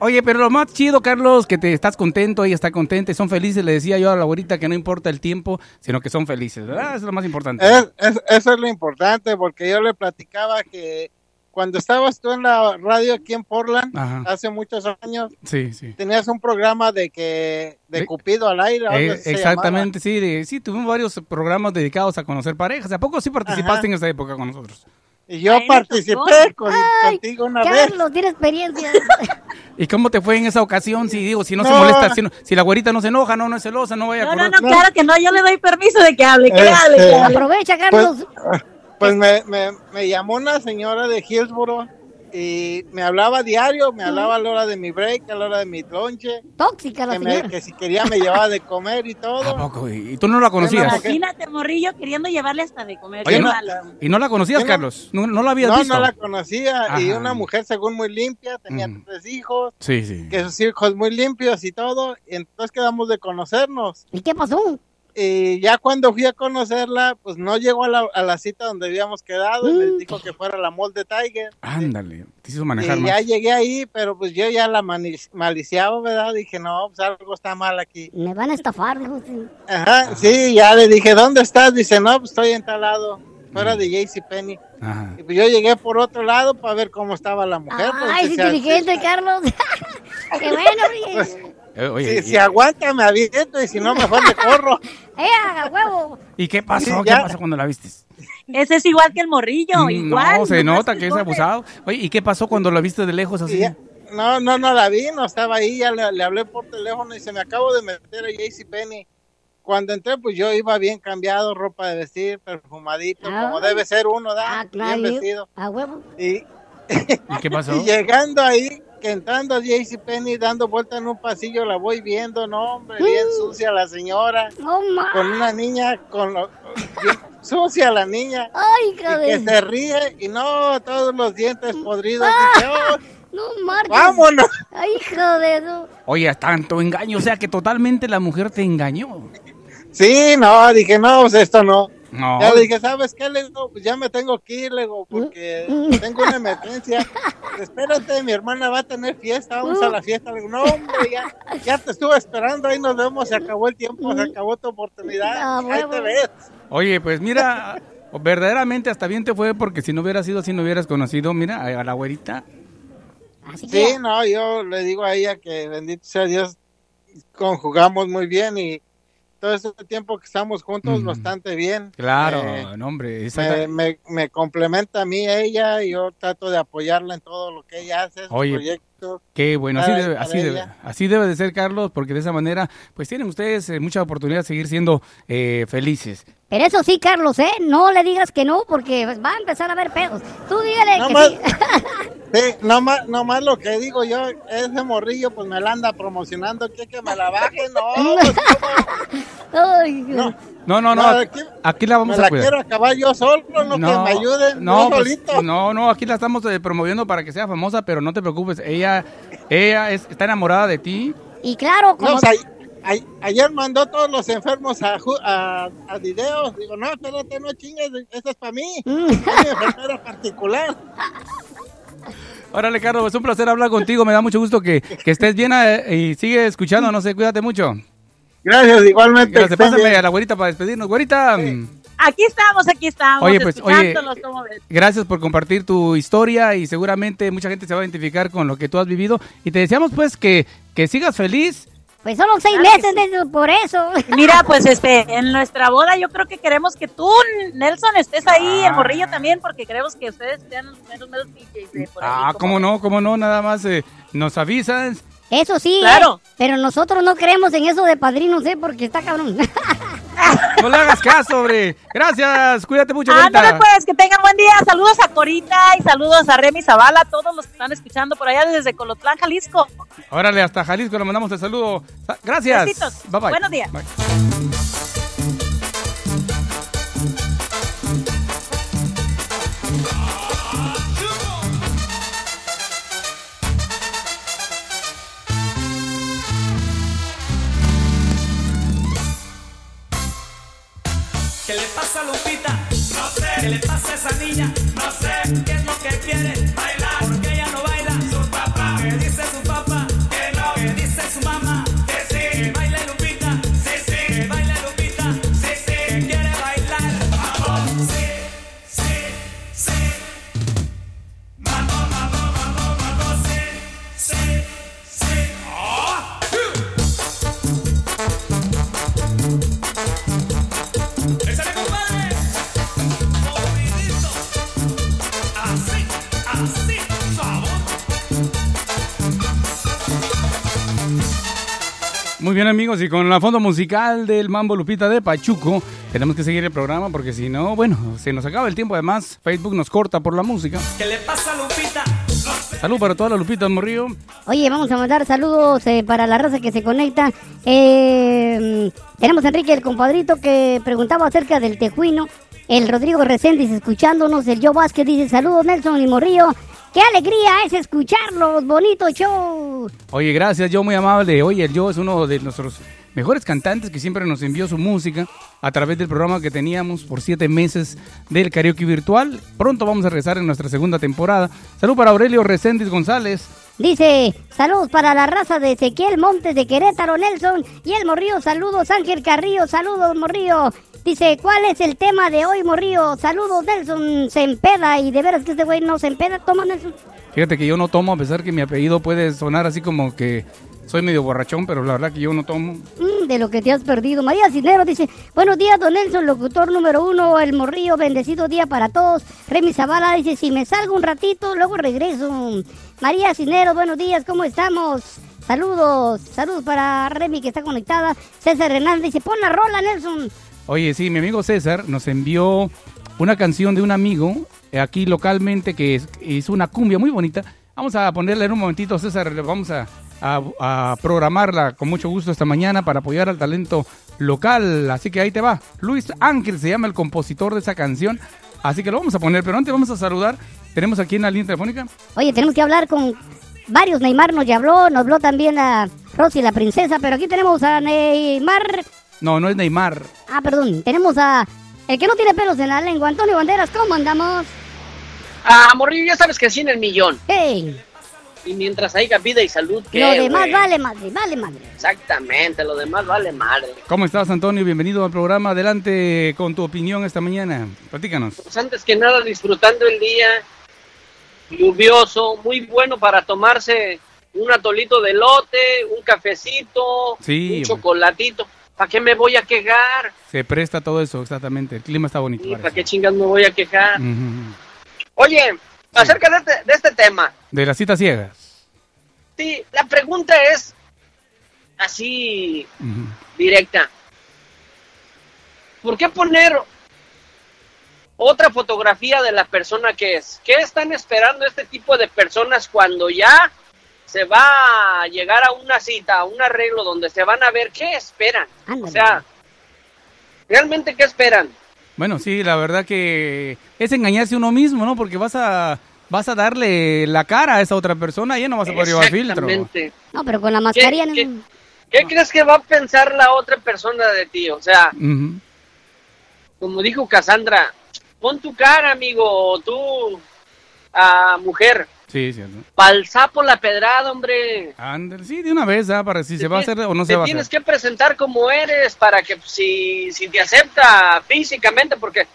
oye, pero lo más chido, Carlos, que te estás contento, ella está contenta, y son felices. Le decía yo a la abuelita que no importa el tiempo, sino que son felices, ¿verdad? Eso es lo más importante. Es- es- eso es lo importante, porque yo le platicaba que cuando estabas tú en la radio aquí en Portland, Ajá. hace muchos años, Sí, sí. tenías un programa de que de Cupido al aire. Eh, exactamente, sí, de- sí, tuvimos varios programas dedicados a conocer parejas. ¿A poco sí participaste Ajá. en esa época con nosotros? Y yo participé con, Ay, contigo una vez. Carlos, tiene experiencia. ¿Y cómo te fue en esa ocasión? Si digo, si no, se No. molesta, si, no- si la güerita no se enoja, no, no es celosa, no vaya a No, no, acordar. no, claro que no, yo le doy permiso de que hable, que Este, hable, que hable. Aprovecha, Pues, Carlos. pues me, me, me llamó una señora de Hillsboro y me hablaba diario, me hablaba a la hora de mi break, a la hora de mi lonche, Tóxica la que, me- señora. que si quería me llevaba de comer y ¿A todo. poco? ¿Y tú no la conocías? Bueno, Imagínate, morrillo, queriendo llevarle hasta de comer. Oye, no-. ¿Y no la conocías, no- Carlos? ¿No, no la habías No, visto? no la conocía y una mujer según muy limpia, tenía Mm. tres hijos, Sí, sí. que sus hijos muy limpios y todo, y entonces quedamos de conocernos. ¿Y qué pasó? Y ya cuando fui a conocerla, pues no llegó a la, a la cita donde habíamos quedado y Mm. me dijo que fuera la Mall de Tiger. Ándale, te hizo manejar Y más. ya llegué ahí, pero pues yo ya la maliciaba, ¿verdad? Dije, no, pues algo está mal aquí. Me van a estafar, dijo. sí. Ajá, sí, ya le dije, ¿dónde estás? Dice, no, pues estoy en tal lado, fuera de JCPenney. Ajá. Y pues yo llegué por otro lado para ver cómo estaba la mujer. pues, Ay, si es inteligente, Carlos. Qué bueno, Pues. Eh, oye, si, y- si aguanta, me aviento y si no, mejor me corro. ¡Eh, a huevo! ¿Y qué pasó? ¿Qué pasó cuando la viste? Ese es igual que el morrillo, Mm, igual. no, se nota que es abusado. Oye, ¿y qué pasó cuando la viste de lejos así? ya- no, no, no la vi, no estaba ahí, ya le, le hablé por teléfono y se me acabo de meter a JCPenney. Cuando entré, pues yo iba bien cambiado, ropa de vestir, perfumadito, Ah. como debe ser uno, ¿da? Ah, claro. bien vestido. A huevo. Y, ¿Y qué pasó? y llegando ahí, que entrando a JCPenney, dando vuelta en un pasillo, la voy viendo, no, hombre, bien Mm. sucia la señora, No ma. con una niña, con lo- bien sucia la niña. Ay, y que se ríe y no, todos los dientes podridos. Ah. "Oh, No marches. vámonos. Ay, hijo de eso. Oye, tanto engaño, o sea que totalmente la mujer te engañó. Sí, no, dije, no, pues esto no. No. Ya le dije, ¿sabes qué? Le digo, pues ya me tengo que ir, le digo, porque tengo una emergencia. Espérate, mi hermana va a tener fiesta, vamos a la fiesta. Le digo, no, hombre, ya, ya te estuve esperando, ahí nos vemos, se acabó el tiempo, se acabó tu oportunidad. Ah, ahí te ves. Oye, pues mira, verdaderamente hasta bien te fue porque si no hubiera sido así no hubieras conocido, mira, a la güerita. Así que. Sí, no, yo le digo a ella que bendito sea Dios, conjugamos muy bien y todo ese tiempo que estamos juntos Mm. bastante bien. Claro, Eh, no, hombre. esa- me, me, me complementa a mí ella y yo trato de apoyarla en todo lo que ella hace, Oye, proyectos. Qué bueno, así debe, así, debe, así debe de ser, Carlos, porque de esa manera, pues tienen ustedes eh, mucha oportunidad de seguir siendo eh, felices. Pero eso sí, Carlos, ¿eh? No le digas que no, porque va a empezar a haber pedos. Tú dígale No que más- sí. Sí, nomás, nomás lo que digo yo, ese morrillo pues me la anda promocionando, que que me la baje, no, pues, Ay, no, No, no, no, No, aquí, la vamos me a la cuidar. quiero acabar yo solo, no, que me ayuden, no, no, pues, solito. no, no, aquí la estamos eh, promoviendo para que sea famosa, pero no te preocupes, ella, ella es- está enamorada de ti. Y claro, como... No, o sea, ayer mandó todos los enfermos a, ju- a, a videos. Digo, no, espérate, no chingues, esto es para mí. Mm. Es mi enfermera particular. Órale, Carlos, es un placer hablar contigo, me da mucho gusto que, que estés bien eh, y sigue escuchando, no sé, cuídate mucho. Gracias, igualmente. Gracias, pásame bien. a la güerita para despedirnos. Güerita, Aquí estamos, aquí estamos. Oye, pues, oye, escuchándolos, ¿cómo ves? gracias por compartir tu historia y seguramente mucha gente se va a identificar con lo que tú has vivido. Y te deseamos pues que, que sigas feliz. Pues solo seis Claro meses de eso, por eso. Mira, pues este, en nuestra boda yo creo que queremos que tú, Nelson, estés ahí, Ah. el morrillo también, porque queremos que ustedes sean los meros, meros DJs de por Ah, cómo no, cómo no, nada más eh, nos avisas. Eso sí, Claro. ¿eh? pero nosotros no creemos en eso de padrinos, ¿eh? Porque está cabrón. No le hagas caso, hombre. Gracias, cuídate mucho, güerita. Ándale pues, que tengan buen día. Saludos a Corita y saludos a Remy Zavala, a todos los que están escuchando por allá desde Colotlán, Jalisco. Órale, hasta Jalisco le mandamos el saludo. Sa- Gracias. Besitos. Bye bye. Buenos días. Bye. Pasa Lupita? No sé. ¿Qué le pasa a esa niña? No sé. ¿Qué es lo que quiere? Muy bien, amigos, y con la fondo musical del Mambo Lupita de Pachuco, tenemos que seguir el programa porque si no, bueno, se nos acaba el tiempo. Además, Facebook nos corta por la música. ¿Qué le pasa a Lupita? Salud para todas las Lupitas Morrillo. Oye, vamos a mandar saludos eh, para la raza que se conecta. Eh, tenemos a Enrique el compadrito que preguntaba acerca del tejuino. El Rodrigo Reséndiz escuchándonos. El Joe Vázquez dice saludos Nelson y Morrillo. ¡Qué alegría es escucharlos! ¡Bonito show! Oye, gracias, yo muy amable. Oye, el yo es uno de nuestros mejores cantantes que siempre nos envió su música a través del programa que teníamos por siete meses del karaoke virtual. Pronto vamos a regresar en nuestra segunda temporada. Salud para Aurelio Reséndiz González. Dice, saludos para la raza de Ezequiel Montes de Querétaro, Nelson y el Morrío. Saludos, Ángel Carrillo. Saludos, Morrío. Dice, ¿cuál es el tema de hoy, Morrío? Saludos, Nelson. Se empeda y de veras que este güey no se empeda. Toma, Nelson. Fíjate que yo no tomo, a pesar que mi apellido puede sonar así como que soy medio borrachón, pero la verdad que yo no tomo. Mm, de lo que te has perdido. María Cisneros dice, buenos días, don Nelson, locutor número uno, el morrillo, bendecido día para todos. Remy Zavala dice, si me salgo un ratito, luego regreso. María Cisneros, buenos días, ¿cómo estamos? Saludos, saludos para Remy que está conectada. César Hernández dice, pon la rola, Nelson. Oye, sí, mi amigo César nos envió una canción de un amigo eh, aquí localmente que es- hizo una cumbia muy bonita. Vamos a ponerla en un momentito, César, vamos a, a- a programarla con mucho gusto esta mañana para apoyar al talento local. Así que ahí te va. Luis Ángel se llama el compositor de esa canción. Así que lo vamos a poner, pero antes vamos a saludar. Tenemos aquí en la línea telefónica. Oye, tenemos que hablar con varios. Neymar nos ya habló, nos habló también a Rosy la princesa, pero aquí tenemos a Neymar. No, no es Neymar. Ah, perdón, tenemos a el que no tiene pelos en la lengua, Antonio Banderas. ¿Cómo andamos? Ah, Morrillo, ya sabes que sí en el millón. Hey, Y mientras haya vida y salud, ¿qué, lo demás vale madre, vale madre. Exactamente, lo demás vale madre. ¿Cómo estás, Antonio? Bienvenido al programa. Adelante con tu opinión esta mañana. Platícanos. Pues antes que nada, disfrutando el día lluvioso, muy bueno para tomarse un atolito de lote, un cafecito, Sí, un chocolatito. ¿Para qué me voy a quejar? Se presta todo eso, exactamente. El clima está bonito. ¿Y para qué chingas me voy a quejar? Oye, acerca de este, de este tema, De las citas ciegas. sí, la pregunta es así directa. ¿Por qué poner otra fotografía de la persona que es? ¿Qué están esperando este tipo de personas cuando ya se va a llegar a una cita, a un arreglo donde se van a ver? ¿Qué esperan? O sea, ¿realmente qué esperan? Bueno, sí, la verdad que es engañarse uno mismo, ¿no? Porque vas a vas a darle la cara a esa otra persona y ya no vas a poder llevar filtro. Exactamente. No, pero con la mascarilla. ¿Qué- no- ¿Qué crees que va a pensar la otra persona de ti? O sea, como dijo Cassandra, pon tu cara, amigo, o tú, mujer, Sí, cierto. pa'l sapo la pedrada, hombre. Ándale, sí, de una vez, ¿ah? Para si se va a hacer o no se va a tienes hacer. que presentar como eres para que pues, si, si te acepta físicamente, porque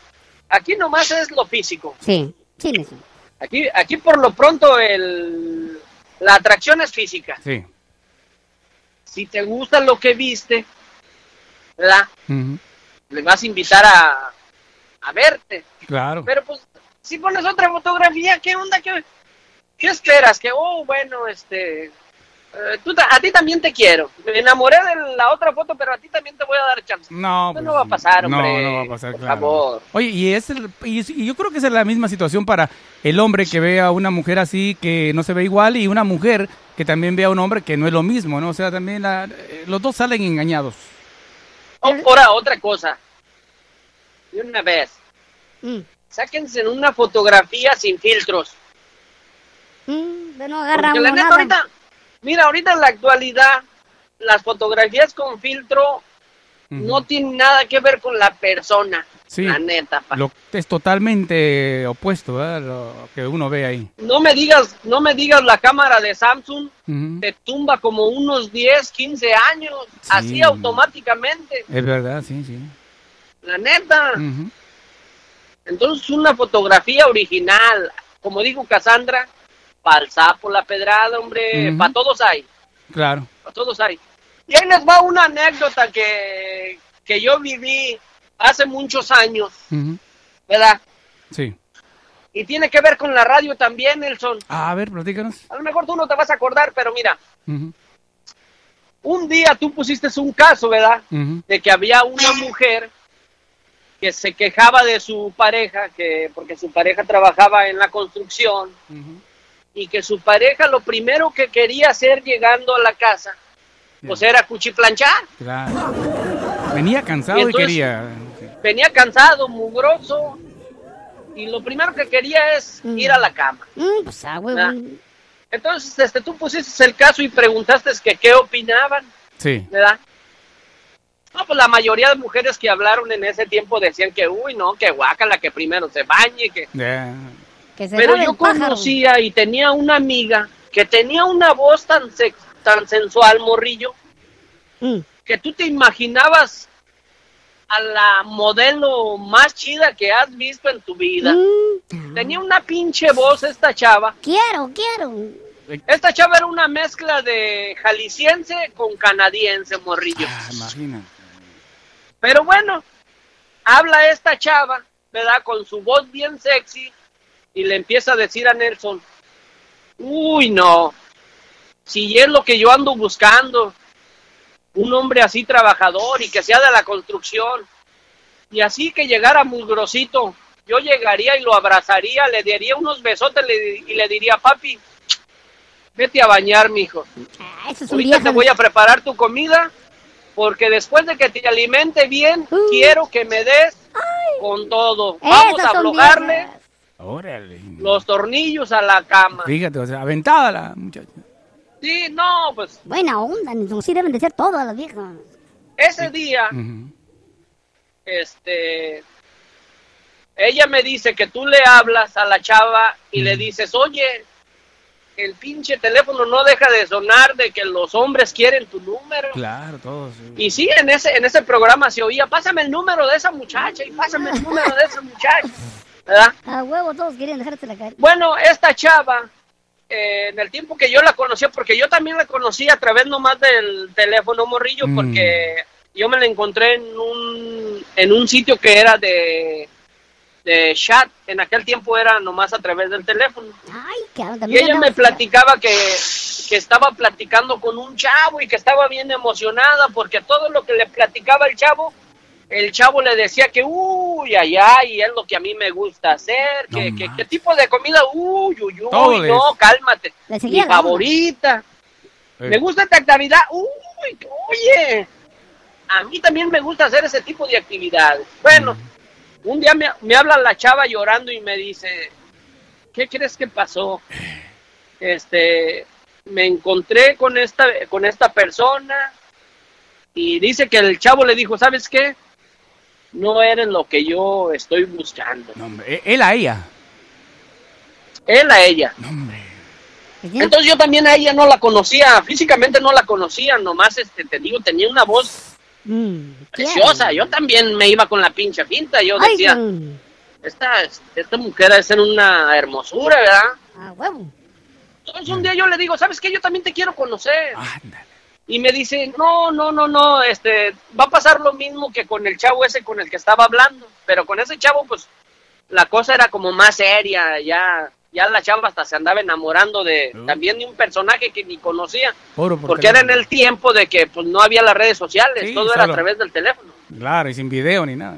aquí nomás es lo físico. Sí, sí. Aquí, aquí por lo pronto el, la atracción es física. Sí. Si te gusta lo que viste, la, le vas a invitar a, a verte. Claro. Pero pues, si pones otra fotografía, ¿qué onda? ¿Qué, qué esperas? Que, oh, bueno, este... eh, tú ta- a ti también te quiero. Me enamoré de la otra foto, pero a ti también te voy a dar chance. No, Eso pues, no va a pasar, no, hombre. No, va a pasar, Por claro. favor. Oye, y, es el- y, yo creo que esa es la misma situación para el hombre que ve a una mujer así que no se ve igual y una mujer que también ve a un hombre que no es lo mismo, ¿no? O sea, también la- eh, los dos salen engañados. O- ahora, otra cosa. De una vez, Mm, sáquense una fotografía sin filtros. Mm, de no Porque agarramos la neta, nada. ahorita, mira, ahorita en la actualidad, las fotografías con filtro no tienen nada que ver con la persona. Sí. La neta, pa. Lo, es totalmente opuesto, ¿verdad? Lo que uno ve ahí. No me digas, no me digas la cámara de Samsung Ujú. te tumba como unos 10, 15 años, Sí. así automáticamente. Es verdad, sí, sí. La neta. Ujú. Entonces una fotografía original, como dijo Cassandra, para el sapo, la pedrada, hombre, Ujú. para todos hay, Claro. para todos hay. Y ahí les va una anécdota que, que yo viví hace muchos años. ¿verdad? Sí. Y tiene que ver con la radio también, Nelson. Ah, a ver, platícanos. A lo mejor tú no te vas a acordar, pero mira, un día tú pusiste un caso, ¿verdad? De que había una mujer que se quejaba de su pareja, que porque su pareja trabajaba en la construcción Ujú. Y que su pareja lo primero que quería hacer llegando a la casa, pues era cuchiplanchar. Claro. Venía cansado Y quería. Venía cansado, mugroso, y lo primero que quería es Mm. ir a la cama. Mm, pues ah. Ah. Entonces, este, tú pusiste el caso y preguntaste que qué opinaban, Sí. ¿verdad? No, pues la mayoría de mujeres que hablaron en ese tiempo decían que, uy, no, que guácala, que primero se bañe, que... Ya. Que se Pero yo conocía y tenía una amiga que tenía una voz tan, sex- tan sensual, morrillo, Mm. que tú te imaginabas a la modelo más chida que has visto en tu vida. Mm. Tenía una pinche voz esta chava. Quiero, quiero. Esta chava era una mezcla de jalisciense con canadiense, morrillo. Ah, imagínate. Pero bueno, habla esta chava, ¿verdad? Con su voz bien sexy y le empieza a decir a Nelson, uy, no, si es lo que yo ando buscando, un hombre así trabajador y que sea de la construcción, y así que llegara muy grosito, yo llegaría y lo abrazaría, le daría unos besotes y le diría, papi, vete a bañar, mijo. Ah, eso es un Ahorita te voy a preparar tu comida porque después de que te alimente bien, Uh. quiero que me des con todo. Vamos Esas a viejas. Órale. los tornillos a la cama. Fíjate, o sea, aventada la muchacha. Sí, no, pues Buena onda. Sí deben de ser todas las viejas. ese día, este, ella me dice que tú le hablas a la chava y le dices, oye, el pinche teléfono no deja de sonar de que los hombres quieren tu número. Claro, todos. sí. Y sí, en ese, en ese programa se oía, pásame el número de esa muchacha y pásame el número de esa muchacha. ¿Verdad? A huevo, todos querían dejársela caer. Bueno, esta chava, eh, en el tiempo que yo la conocía, porque yo también la conocí a través nomás del teléfono morrillo, Mm. porque yo me la encontré en un, en un sitio que era de, de chat. En aquel tiempo era nomás a través del teléfono. Ay, cabrón, Y ella me platicaba que, que estaba platicando con un chavo y que estaba bien emocionada porque todo lo que le platicaba el chavo, el chavo le decía que, uy, ay, ay, es lo que a mí me gusta hacer, que, No que- tipo de comida, uy, uy, uy, Todo no, cálmate. Mi favorita, Eh, me gusta esta actividad, uy, oye, a mí también me gusta hacer ese tipo de actividades. Bueno, un día me, me habla la chava llorando y me dice, ¿qué crees que pasó? Este, me encontré con esta, con esta persona y dice que el chavo le dijo, ¿sabes qué? No eres lo que yo estoy buscando. No, hombre, él a ella. Él a ella. No, hombre. Entonces yo también a ella no la conocía, físicamente no la conocía, nomás este, te digo, tenía una voz Mm, preciosa. Yo también me iba con la pinche finta, yo Ay, decía, mm, esta, esta mujer debe ser una hermosura, ¿verdad? a huevo. Entonces un día yo le digo, ¿sabes qué? Yo también te quiero conocer. Ándale. Y me dice, no, no, no, no, este, va a pasar lo mismo que con el chavo ese con el que estaba hablando, pero con ese chavo, pues, la cosa era como más seria, ya, ya la chava hasta se andaba enamorando de, Uh. también de un personaje que ni conocía, por porque era en el tiempo de que, pues, no había las redes sociales, Sí, todo era a través del teléfono. Claro, y sin video ni nada.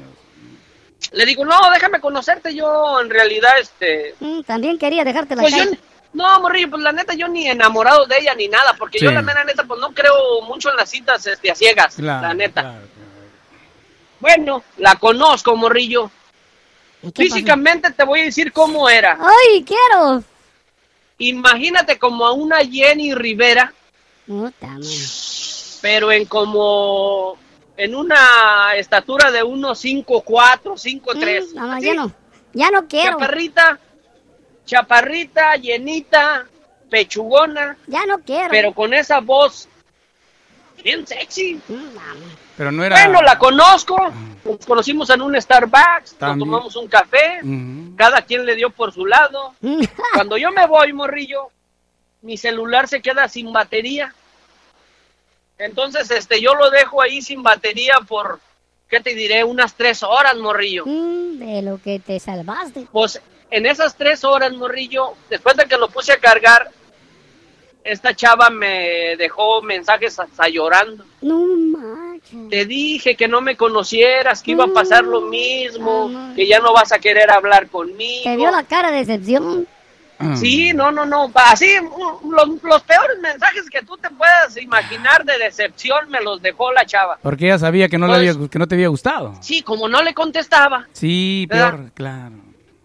Le digo, no, déjame conocerte, yo en realidad, este, Mm, también quería dejártela pues yo, caer. No, morrillo, pues la neta yo ni enamorado de ella ni nada, porque yo la mera neta, pues no creo mucho en las citas, este, a ciegas, Claro, la neta. claro, claro. Bueno, la conozco, morrillo. Físicamente te voy a decir cómo era. ¡Ay, quiero! Imagínate como a una Jenny Rivera, Puta, man. pero en como en una estatura de unos 5'4, 5'3. Mm, no, ya no. Ya no quiero. Chaparrita, chaparrita, llenita, pechugona, Ya no quiero. pero con esa voz bien sexy. Pero no era. Bueno, la conozco, nos conocimos en un Starbucks, nos tomamos un café, cada quien le dio por su lado. Cuando yo me voy, morrillo, mi celular se queda sin batería. Entonces, este, yo lo dejo ahí sin batería por, ¿qué te diré? Unas tres horas, morrillo. Mm, de lo que te salvaste. Pues en esas tres horas, morrillo, después de que lo puse a cargar, esta chava me dejó mensajes hasta llorando. No manches. Te dije que no me conocieras, que iba a pasar lo Mm, mismo, ah, no. que ya no vas a querer hablar conmigo. Te vio la cara de decepción. Ah. Sí, no, no, no. Así, los, los peores mensajes que tú te puedas imaginar de decepción me los dejó la chava. Porque ella sabía que no, le Pues- había, que no te había gustado. Sí, como no le contestaba, Sí, ¿Verdad? peor, claro.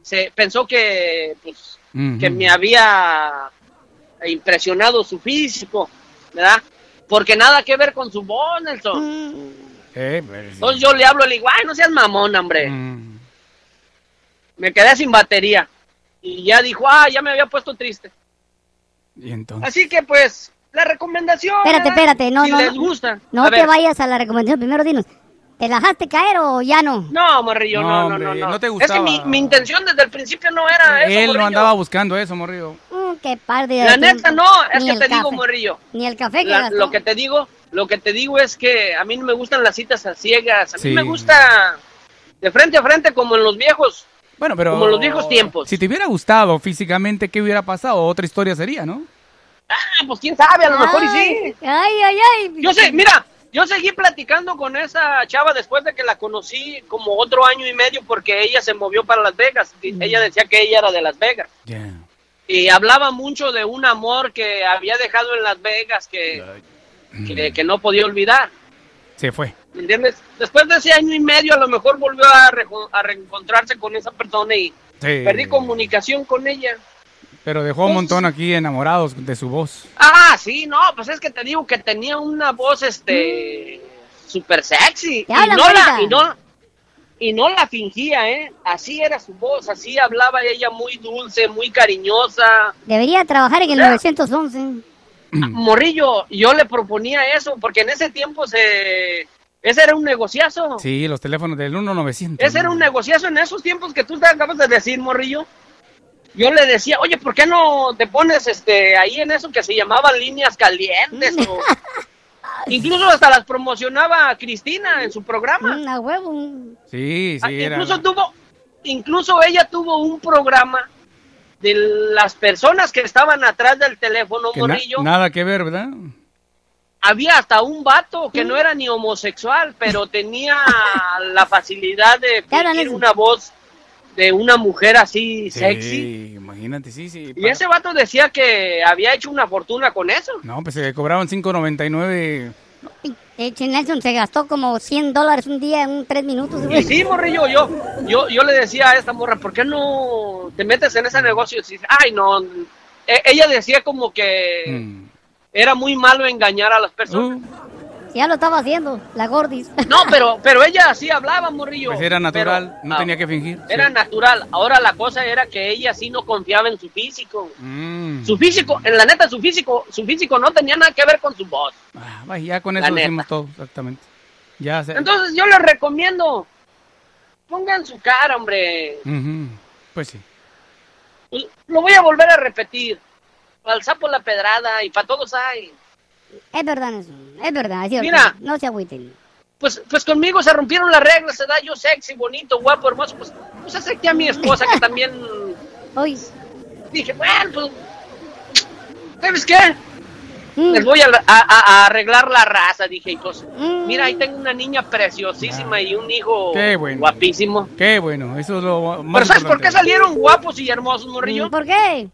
Se pensó que, pues, que me había impresionado su físico, ¿verdad? Porque nada que ver con su voz, Nelson. Eh, pues. Entonces yo le hablo, le digo, ay, no seas mamón, hombre. Me quedé sin batería. Y ya dijo, ah, ya me había puesto triste. Y entonces. Así que pues, la recomendación. Espérate, ¿verdad? espérate, no, si no, les no. gusta. No A te ver. vayas a la recomendación. Primero dinos, ¿te la dejaste caer o ya no? No, morrillo, No, no, no, hombre, no, no. no te Es que gustaba. mi, mi intención desde el principio no era eso, Él no andaba buscando eso, morrillo. Mm, qué par de La tiempo. neta no, es Ni que te digo, morrillo. Ni el café que La- gastó. lo que te digo, lo que te digo es que a mí no me gustan las citas a ciegas. A mí Sí. me gusta de frente a frente como en los viejos. Bueno, pero. Como en los viejos tiempos. Si te hubiera gustado físicamente, ¿qué hubiera pasado? Otra historia sería, ¿no? Ah, pues quién sabe, a lo mejor y sí. Ay, ay, ay. Yo sé, mira, yo seguí platicando con esa chava después de que la conocí como otro año y medio porque ella se movió para Las Vegas. Y Ella decía que ella era de Las Vegas. Y hablaba mucho de un amor que había dejado en Las Vegas que, que, que no podía olvidar. Se fue. ¿Me entiendes? Después de ese año y medio a lo mejor volvió a, a reencontrarse con esa persona y Sí. perdí comunicación con ella. Pero dejó un montón aquí enamorados de su voz. Ah, sí, no, pues es que te digo que tenía una voz, este, súper sexy. Y no, la, y, no, y no la fingía, ¿eh? Así era su voz, así hablaba ella muy dulce, muy cariñosa. Debería trabajar en el 911. Morrillo, yo le proponía eso, porque en ese tiempo se... Ese era un negociazo. Sí, los teléfonos del 1900. Ese era un negociazo en esos tiempos que tú te acabas de decir, Morrillo. Yo le decía, oye, ¿por qué no te pones este ahí en eso que se llamaban líneas calientes? o- Incluso hasta las promocionaba Cristina en su programa. Mm, a huevo. Sí, Ah, sí, era. incluso tuvo, incluso ella tuvo un programa de las personas que estaban atrás del teléfono, que na- Morrillo. nada que ver, ¿verdad? Había hasta un vato que no era ni homosexual, pero tenía la facilidad de una voz de una mujer así sexy. Sí, imagínate, sí, sí. Y ese vato decía que había hecho una fortuna con eso. No, pues se cobraban 5.99. Eh, Nelson se gastó como 100 dólares un día en un 3 minutos. Y sí, morrillo, yo, yo, yo le decía a esta morra, ¿por qué no te metes en ese negocio? Y dice, ay, no. E- ella decía como que Mm. era muy malo engañar a las personas. Uh, Ya lo estaba haciendo, la gordis. No, pero, pero ella así hablaba, morrillo. pues era natural, Pero, no ah, tenía que fingir. Era Sí. natural. Ahora la cosa era que ella sí no confiaba en su físico. Mm. Su físico, en la neta, su físico, su físico no tenía nada que ver con su voz. Ah, ya con La eso neta. todo, exactamente. Ya se... Entonces yo les recomiendo, pongan su cara, hombre. Pues sí. Lo voy a volver a repetir. Al sapo la pedrada y para todos hay. Es verdad. Es verdad. es cierto. Mira. No se agüiten. Pues, pues conmigo se rompieron las reglas, se da yo sexy, bonito, guapo, hermoso. Pues, pues acepté a mi esposa que también Hoy. dije, bueno, pues, ¿sabes qué? Mm, Les voy a, a- arreglar la raza, dije, y pues, mm. mira, ahí tengo una niña preciosísima y un hijo Qué bueno. guapísimo. Qué bueno, eso es lo más Pero ¿sabes por qué salieron guapos y hermosos, morrillo? ¿Por qué?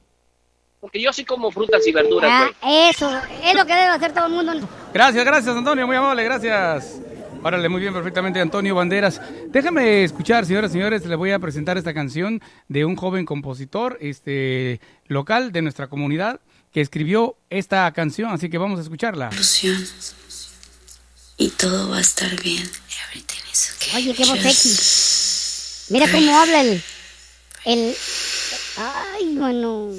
Porque yo sí como frutas y verduras, Ah, güey. eso. Es lo que debe hacer todo el mundo. Gracias, gracias Antonio, muy amable, gracias. Órale, muy bien, perfectamente Antonio Banderas. Déjame escuchar, señoras y señores, les voy a presentar esta canción de un joven compositor este local de nuestra comunidad que escribió esta canción, así que vamos a escucharla. ilusión y todo va a estar bien. Everything is okay. Oye, qué voz Just. Mira cómo habla el. El. Ay, bueno.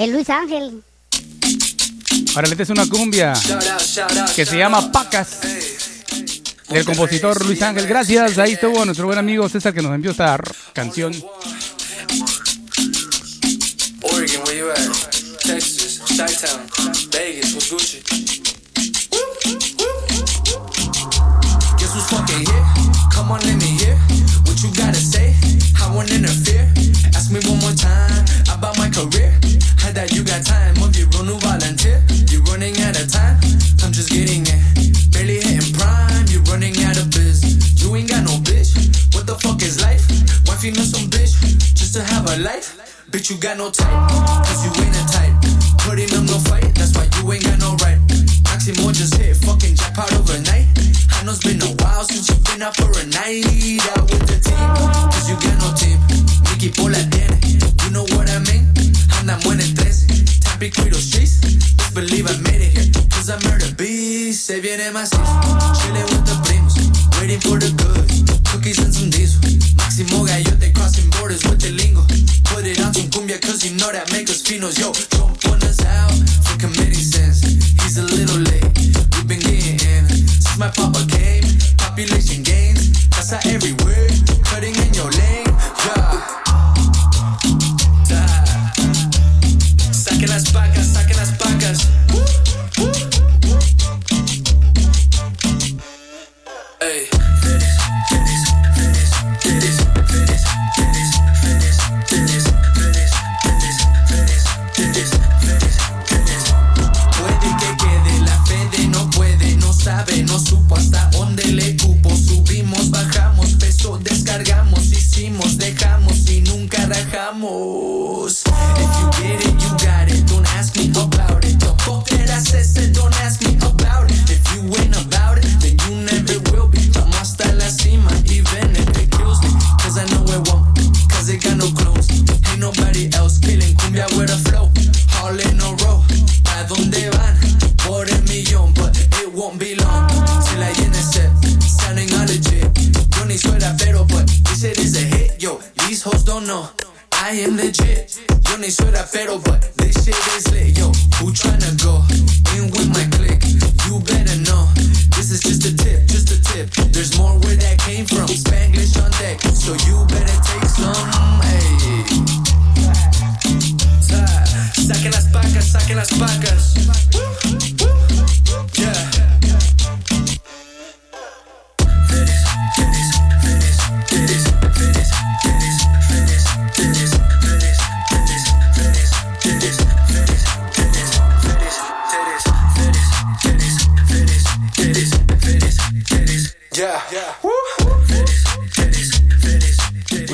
El Luis Ángel. Órale, esta es una cumbia que se llama Pacas del compositor Luis Ángel. Gracias, ahí estuvo nuestro buen amigo César que nos envió esta canción. Oregon, where you at? Texas, Chi-Town, Vegas, what's Gucci? Guess who's fucking here? Come on, let me hear what you gotta say. I won't interfere. Ask me one more time about my career. How that you got time your own new volunteer. You're running out of time. I'm just getting it. Barely hitting prime. You're running out of biz. You ain't got no bitch. What the fuck is life? Wife, you know some bitch just to have a life. Bitch, you got no type. Cause you ain't a type. Putting up no fight. That's why you ain't got no right. Maximo just hit fucking jackpot overnight. I know it's been a while since you've been out for a night out with the team. Cause you got no team. Equipo la tiene. You know what I mean? En el 13. Tampico y los streets. Just believe I made it here. Cause I murder beast. Se viene más Chile with the primos. waiting for the goods. Cookies and some diesel. Máximo gallote crossing borders with the lingo. Put it on some cumbia cause you know that make us finos. Yo, jump on us out for committee sense. He's a little late. We've been getting in. Since my papa came, population gains. Casa everywhere. Cutting am legit. Yo ni soy rapero, but this shit is lit. Yo, who tryna go in with my clique? You better know. This is just a tip, just a tip. There's more where that came from. Spanglish on deck, so you better take some. Hey. Saquen las pacas, saquen las pacas.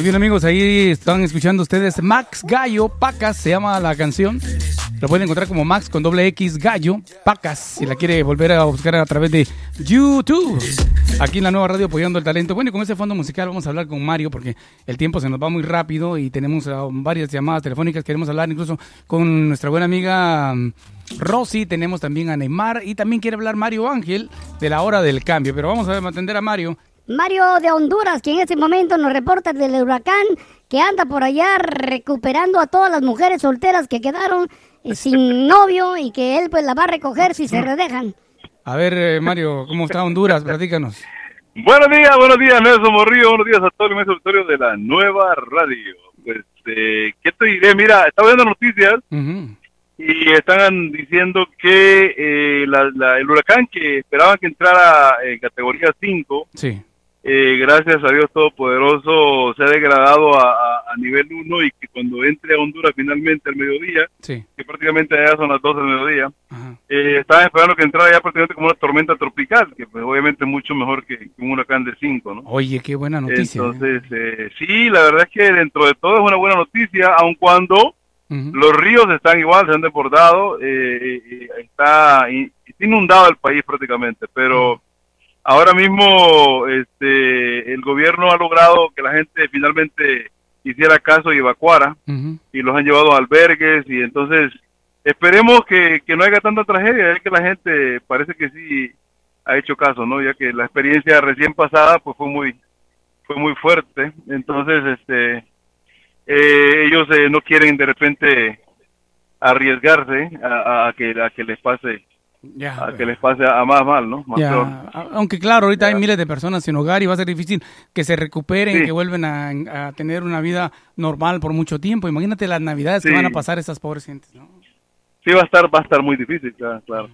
Bien amigos, ahí están escuchando ustedes Max Gallo, Pacas se llama la canción. Lo pueden encontrar como Max con doble X Gallo, Pacas, si la quiere volver a buscar a través de YouTube. Aquí en la nueva radio apoyando el talento. Bueno, y con ese fondo musical vamos a hablar con Mario porque el tiempo se nos va muy rápido y tenemos ah, varias llamadas telefónicas. Queremos hablar incluso con nuestra buena amiga mm, Rosy, tenemos también a Neymar y también quiere hablar Mario Ángel de la hora del cambio. Pero vamos a atender a Mario. Mario de Honduras, que en este momento nos reporta del huracán que anda por allá recuperando a todas las mujeres solteras que quedaron eh, sin novio y que él pues la va a recoger si se redejan. A ver, eh, Mario, ¿cómo está Honduras? Platícanos. Buenos días, buenos días, Nelson Morrillo, buenos días a todo el mes auditorio de la nueva radio. Pues, eh, ¿qué te diré? Mira, estaba viendo noticias y están diciendo que eh, la- la- el huracán que esperaban que entrara en categoría 5, Sí. Eh, gracias a Dios Todopoderoso, se ha degradado a, a- a nivel 1 y que cuando entre a Honduras finalmente al mediodía, Sí. que prácticamente ya son las 12 del mediodía, eh, estaban esperando que entrara ya prácticamente como una tormenta tropical, que pues obviamente es mucho mejor que, que un huracán de 5, ¿no? Oye, qué buena noticia. ¿eh? Entonces, eh, sí, la verdad es que dentro de todo es una buena noticia, aun cuando los ríos están igual, se han desbordado, eh, eh, está, está inundado el país prácticamente, pero ahora mismo este, el gobierno ha logrado que la gente finalmente hiciera caso y evacuara y los han llevado a albergues y entonces esperemos que, que no haya tanta tragedia, ya que la gente parece que sí ha hecho caso, ¿no? Ya que la experiencia recién pasada pues fue muy fue muy fuerte, entonces este eh, ellos eh, no quieren de repente arriesgarse a, a que a que les pase Ya, a que les pase a más mal, ¿no? Más Ya, Aunque claro, ahorita hay miles de personas sin hogar y va a ser difícil que se recuperen, Sí. que vuelven a, a tener una vida normal por mucho tiempo. Imagínate las navidades que Sí. van a pasar estas pobres gentes. ¿no? Sí va a estar va a estar muy difícil, claro. claro.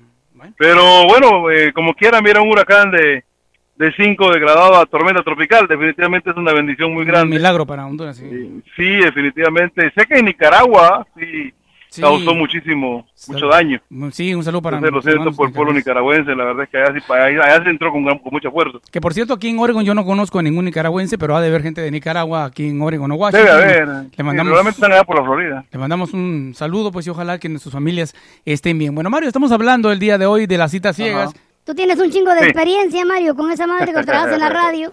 Pero bueno, eh, como quiera, mira un huracán de de 5 degradado a tormenta tropical, definitivamente es una bendición muy Un grande. milagro para Honduras, sí. Sí, definitivamente. Sé que en Nicaragua sí, Sí. causó muchísimo, mucho daño. Sí, un saludo para Entonces, lo siento por el pueblo nicaragüense, la verdad es que allá, sí, allá, allá se entró con, con mucha fuerza. Que por cierto, aquí en Oregon yo no conozco a ningún nicaragüense, pero ha de haber gente de Nicaragua aquí en Oregon o Washington. Debe haber. Le mandamos, están allá por la Florida. le mandamos un saludo, pues, y ojalá que sus familias estén bien. Bueno, Mario, estamos hablando el día de hoy de las citas ciegas. Tú tienes un chingo de Sí. experiencia, Mario, con esa madre que trabajas en la radio,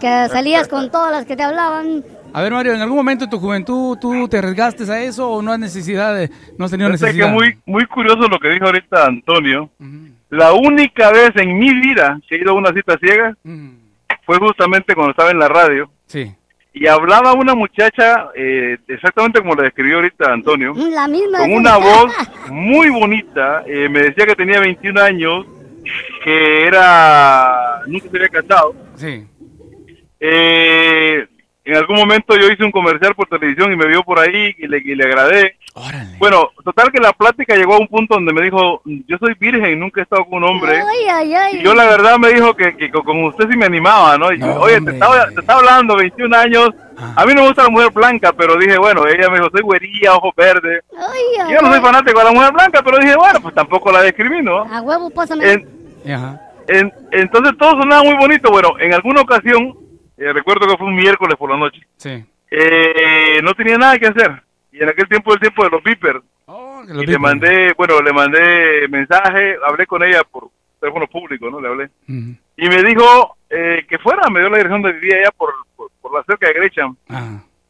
que salías con todas las que te hablaban. A ver, Mario, ¿en algún momento de tu juventud tú te arriesgaste a eso o no has necesidad de, no has tenido necesidad? que muy, muy curioso lo que dijo ahorita Antonio. La única vez en mi vida que he ido a una cita ciega fue justamente cuando estaba en la radio Sí. y hablaba una muchacha eh, exactamente como la describió ahorita Antonio, La misma. con una voz muy bonita. eh, me decía que tenía 21 años, que era nunca se había casado. Sí. Eh, en algún momento yo hice un comercial por televisión y me vio por ahí y le, y le agradé. Bueno, total que la plática llegó a un punto donde me dijo, yo soy virgen, nunca he estado con un hombre. Ay, ay, ay. Y yo la verdad me dijo que, que con usted sí me animaba, ¿no? Y yo, Oye, te estaba, te estaba hablando, 21 años. A mí no me gusta la mujer blanca, pero dije, bueno, ella me dijo, soy güerilla, ojos verdes. Ay, ay, Yo no soy fanático de la mujer blanca, pero dije, bueno, pues tampoco la discrimino. A huevo, pásame. En- en- entonces todo sonaba muy bonito. Bueno, en alguna ocasión, eh, recuerdo que fue un miércoles por la noche, Sí. eh, no tenía nada que hacer. Y en aquel tiempo, el tiempo de los beepers. los y le mandé, bueno, le mandé mensaje, hablé con ella por teléfono público, ¿no? Le hablé. Y me dijo eh, que fuera, me dio la dirección donde vivía ella por, por, por la cerca de Gresham. Y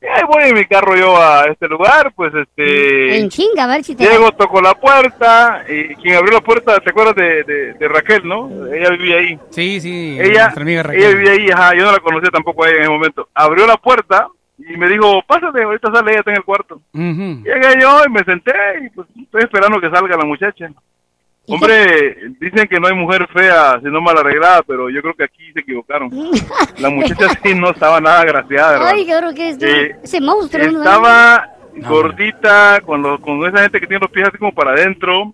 ahí voy en mi carro yo a este lugar, pues este... En chinga, a ver si te. Llego, tocó la puerta, y quien abrió la puerta, ¿te acuerdas de, de, de Raquel, no? Ella vivía ahí. Sí, sí. Ella, nuestra amiga Raquel. ella vivía ahí, ajá, yo no la conocía tampoco a ella en ese momento. Abrió la puerta y me dijo, pásate, ahorita sale, ella está en el cuarto. Ujú. Llegué yo y me senté y pues estoy esperando que salga la muchacha. Hombre, dicen que no hay mujer fea, sino mal arreglada, pero yo creo que aquí se equivocaron. La muchacha sí no estaba nada agraciada, hermano. Ay, cabrón, que es Eh, ese monstruo. ¿No? Gordita, con, los, con esa gente que tiene los pies así como para adentro.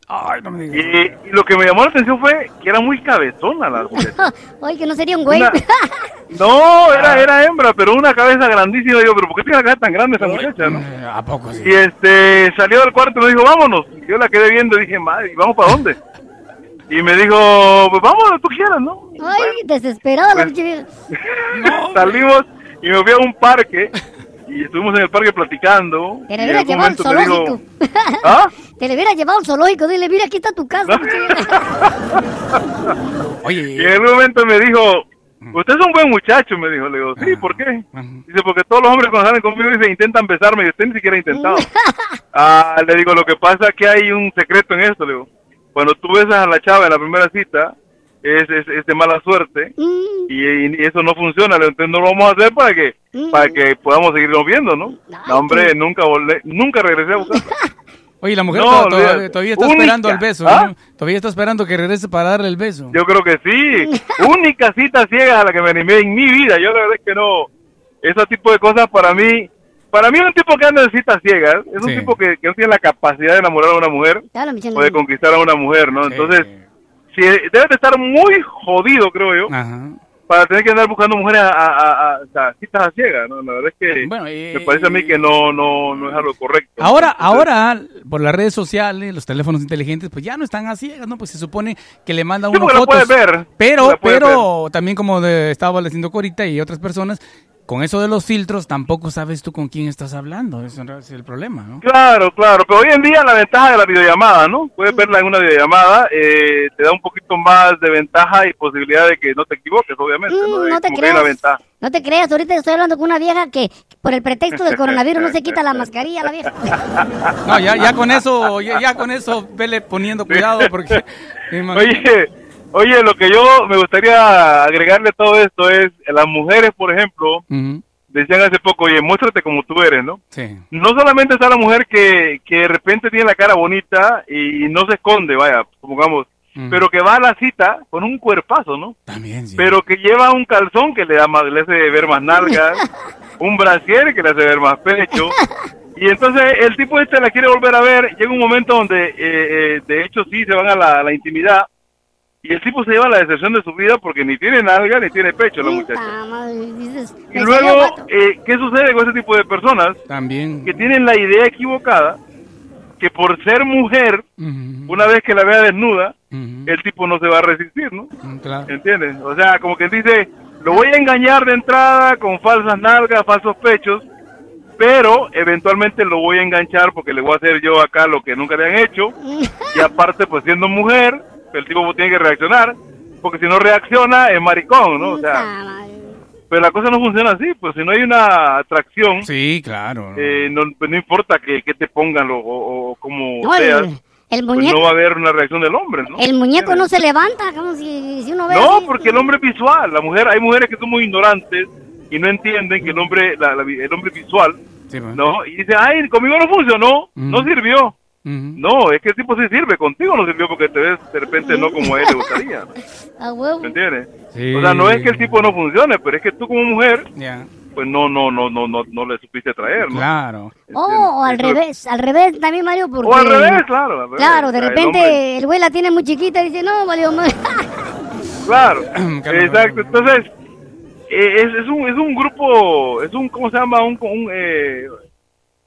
y, y lo que me llamó la atención fue que era muy cabezona la muchacha. Ay, que no sería un güey. Una- No, era, era hembra, pero una cabeza grandísima. Digo, pero ¿por qué tiene la cabeza tan grande esa muchacha, no? Eh, ¿A poco sí? Y este, salió del cuarto y me dijo, vámonos. Yo la quedé viendo y dije, madre, ¿y ¿vamos para dónde? Y me dijo, pues vamos donde tú quieras, ¿no? Ay, desesperada Pues, la vieja. Salimos y me fui a un parque y estuvimos en el parque platicando. Te le hubiera llevado al zoológico. dijo, ¿Ah? Te le hubiera llevado al zoológico. Dile, mira, aquí está tu casa. vieja. Y en algún momento me dijo, usted es un buen muchacho, me dijo. Le digo, sí, ¿por qué? Dice, porque todos los hombres cuando salen conmigo dice, intentan besarme y usted ni siquiera ha intentado. ah, le digo, lo que pasa es que hay un secreto en esto, le digo. Cuando tú besas a la chava en la primera cita, es, es, es de mala suerte y, y eso no funciona. Entonces no lo vamos a hacer para que para que podamos seguirnos viendo, ¿no? No, hombre, nunca volé, nunca regresé a buscar. Oye, la mujer No, todavía, está Única. esperando el beso. ¿Ah? ¿no? Todavía está esperando que regrese para darle el beso. Yo creo que sí. Única cita ciega a la que me animé en mi vida. Yo la verdad es que no. Ese tipo de cosas para mí. Para mí un tipo que anda en citas ciegas es un tipo que, que no tiene la capacidad de enamorar a una mujer Claro, o de conquistar a una mujer, ¿no? Entonces, si debe de estar muy jodido, creo yo, para tener que andar buscando mujeres a, a- a- a- citas a ciegas, ¿no? La verdad es que me parece a mí que no, no, no es algo correcto. Ahora, ahora, por las redes sociales, los teléfonos inteligentes, pues ya no están así, ¿no? Pues se supone que le mandan Sí, uno la ver, Pero, la pero también como de- estaba diciendo Corita y otras personas, con eso de los filtros tampoco sabes tú con quién estás hablando. Eso es el problema, ¿no? Claro, claro, pero hoy en día la ventaja de la videollamada, ¿no? Puedes verla en una videollamada, eh, te da un poquito más de ventaja y posibilidad de que no te equivoques, obviamente, ¿no? Mm, te creas. ventaja. No te creas, ahorita estoy hablando con una vieja que por el pretexto del coronavirus no se quita la mascarilla, la vieja. No, ya, ya con eso, ya, ya con eso, vele poniendo cuidado porque... Oye, oye, lo que yo me gustaría agregarle a todo esto es, las mujeres, por ejemplo, decían hace poco, oye, muéstrate como tú eres, ¿no? Sí. No solamente está la mujer que, que de repente tiene la cara bonita y no se esconde, vaya, supongamos, pero que va a la cita con un cuerpazo, ¿no? También, sí. Pero que lleva un calzón que le da más, le hace ver más nalgas, un brasier que le hace ver más pecho. Y entonces el tipo este la quiere volver a ver, llega un momento donde eh, eh, de hecho sí se van a la, a la intimidad y el tipo se lleva la decepción de su vida porque ni tiene nalga ni tiene pecho la muchacha. Ah, madre, dices, Y salió luego, eh, ¿qué sucede con ese tipo de personas? También. Que tienen la idea equivocada que por ser mujer, una vez que la vea desnuda, el tipo no se va a resistir, ¿no? Claro. ¿Entiendes? O sea, como que dice, lo voy a engañar de entrada con falsas nalgas, falsos pechos, pero eventualmente lo voy a enganchar porque le voy a hacer yo acá lo que nunca le han hecho. Y aparte, pues siendo mujer, el tipo tiene que reaccionar, porque si no reacciona es maricón, ¿no? O sea, pero la cosa no funciona así, pues si no hay una atracción, Sí, claro. eh, no, pues no importa que, que te pongan o, o- o como No, seas. el, El pues no va a haber una reacción del hombre, ¿no? el muñeco no se levanta, como si, si uno ve No, así. porque el hombre es visual. La mujer, hay mujeres que son muy ignorantes y no entienden que el hombre, la- la- el hombre es visual, ¿no? Y dice, ay, conmigo no funcionó, no sirvió. No, es que el tipo sí sirve, contigo no sirvió porque te ves de repente no como a él le gustaría. A huevo. ¿Me entiendes? Sí. O sea, no es que el tipo no funcione, pero es que tú como mujer, Ya. pues no, no, no, no, no, no le supiste traer, ¿no? Claro. Oh, o al Eso- revés, al revés también, Mario, porque... O al revés, claro. al revés. Claro, de repente el güey la tiene muy chiquita y dice, no, valió más. Claro, exacto. Entonces, eh, es, es, un, es un grupo, es un, ¿cómo se llama? Un, un, eh,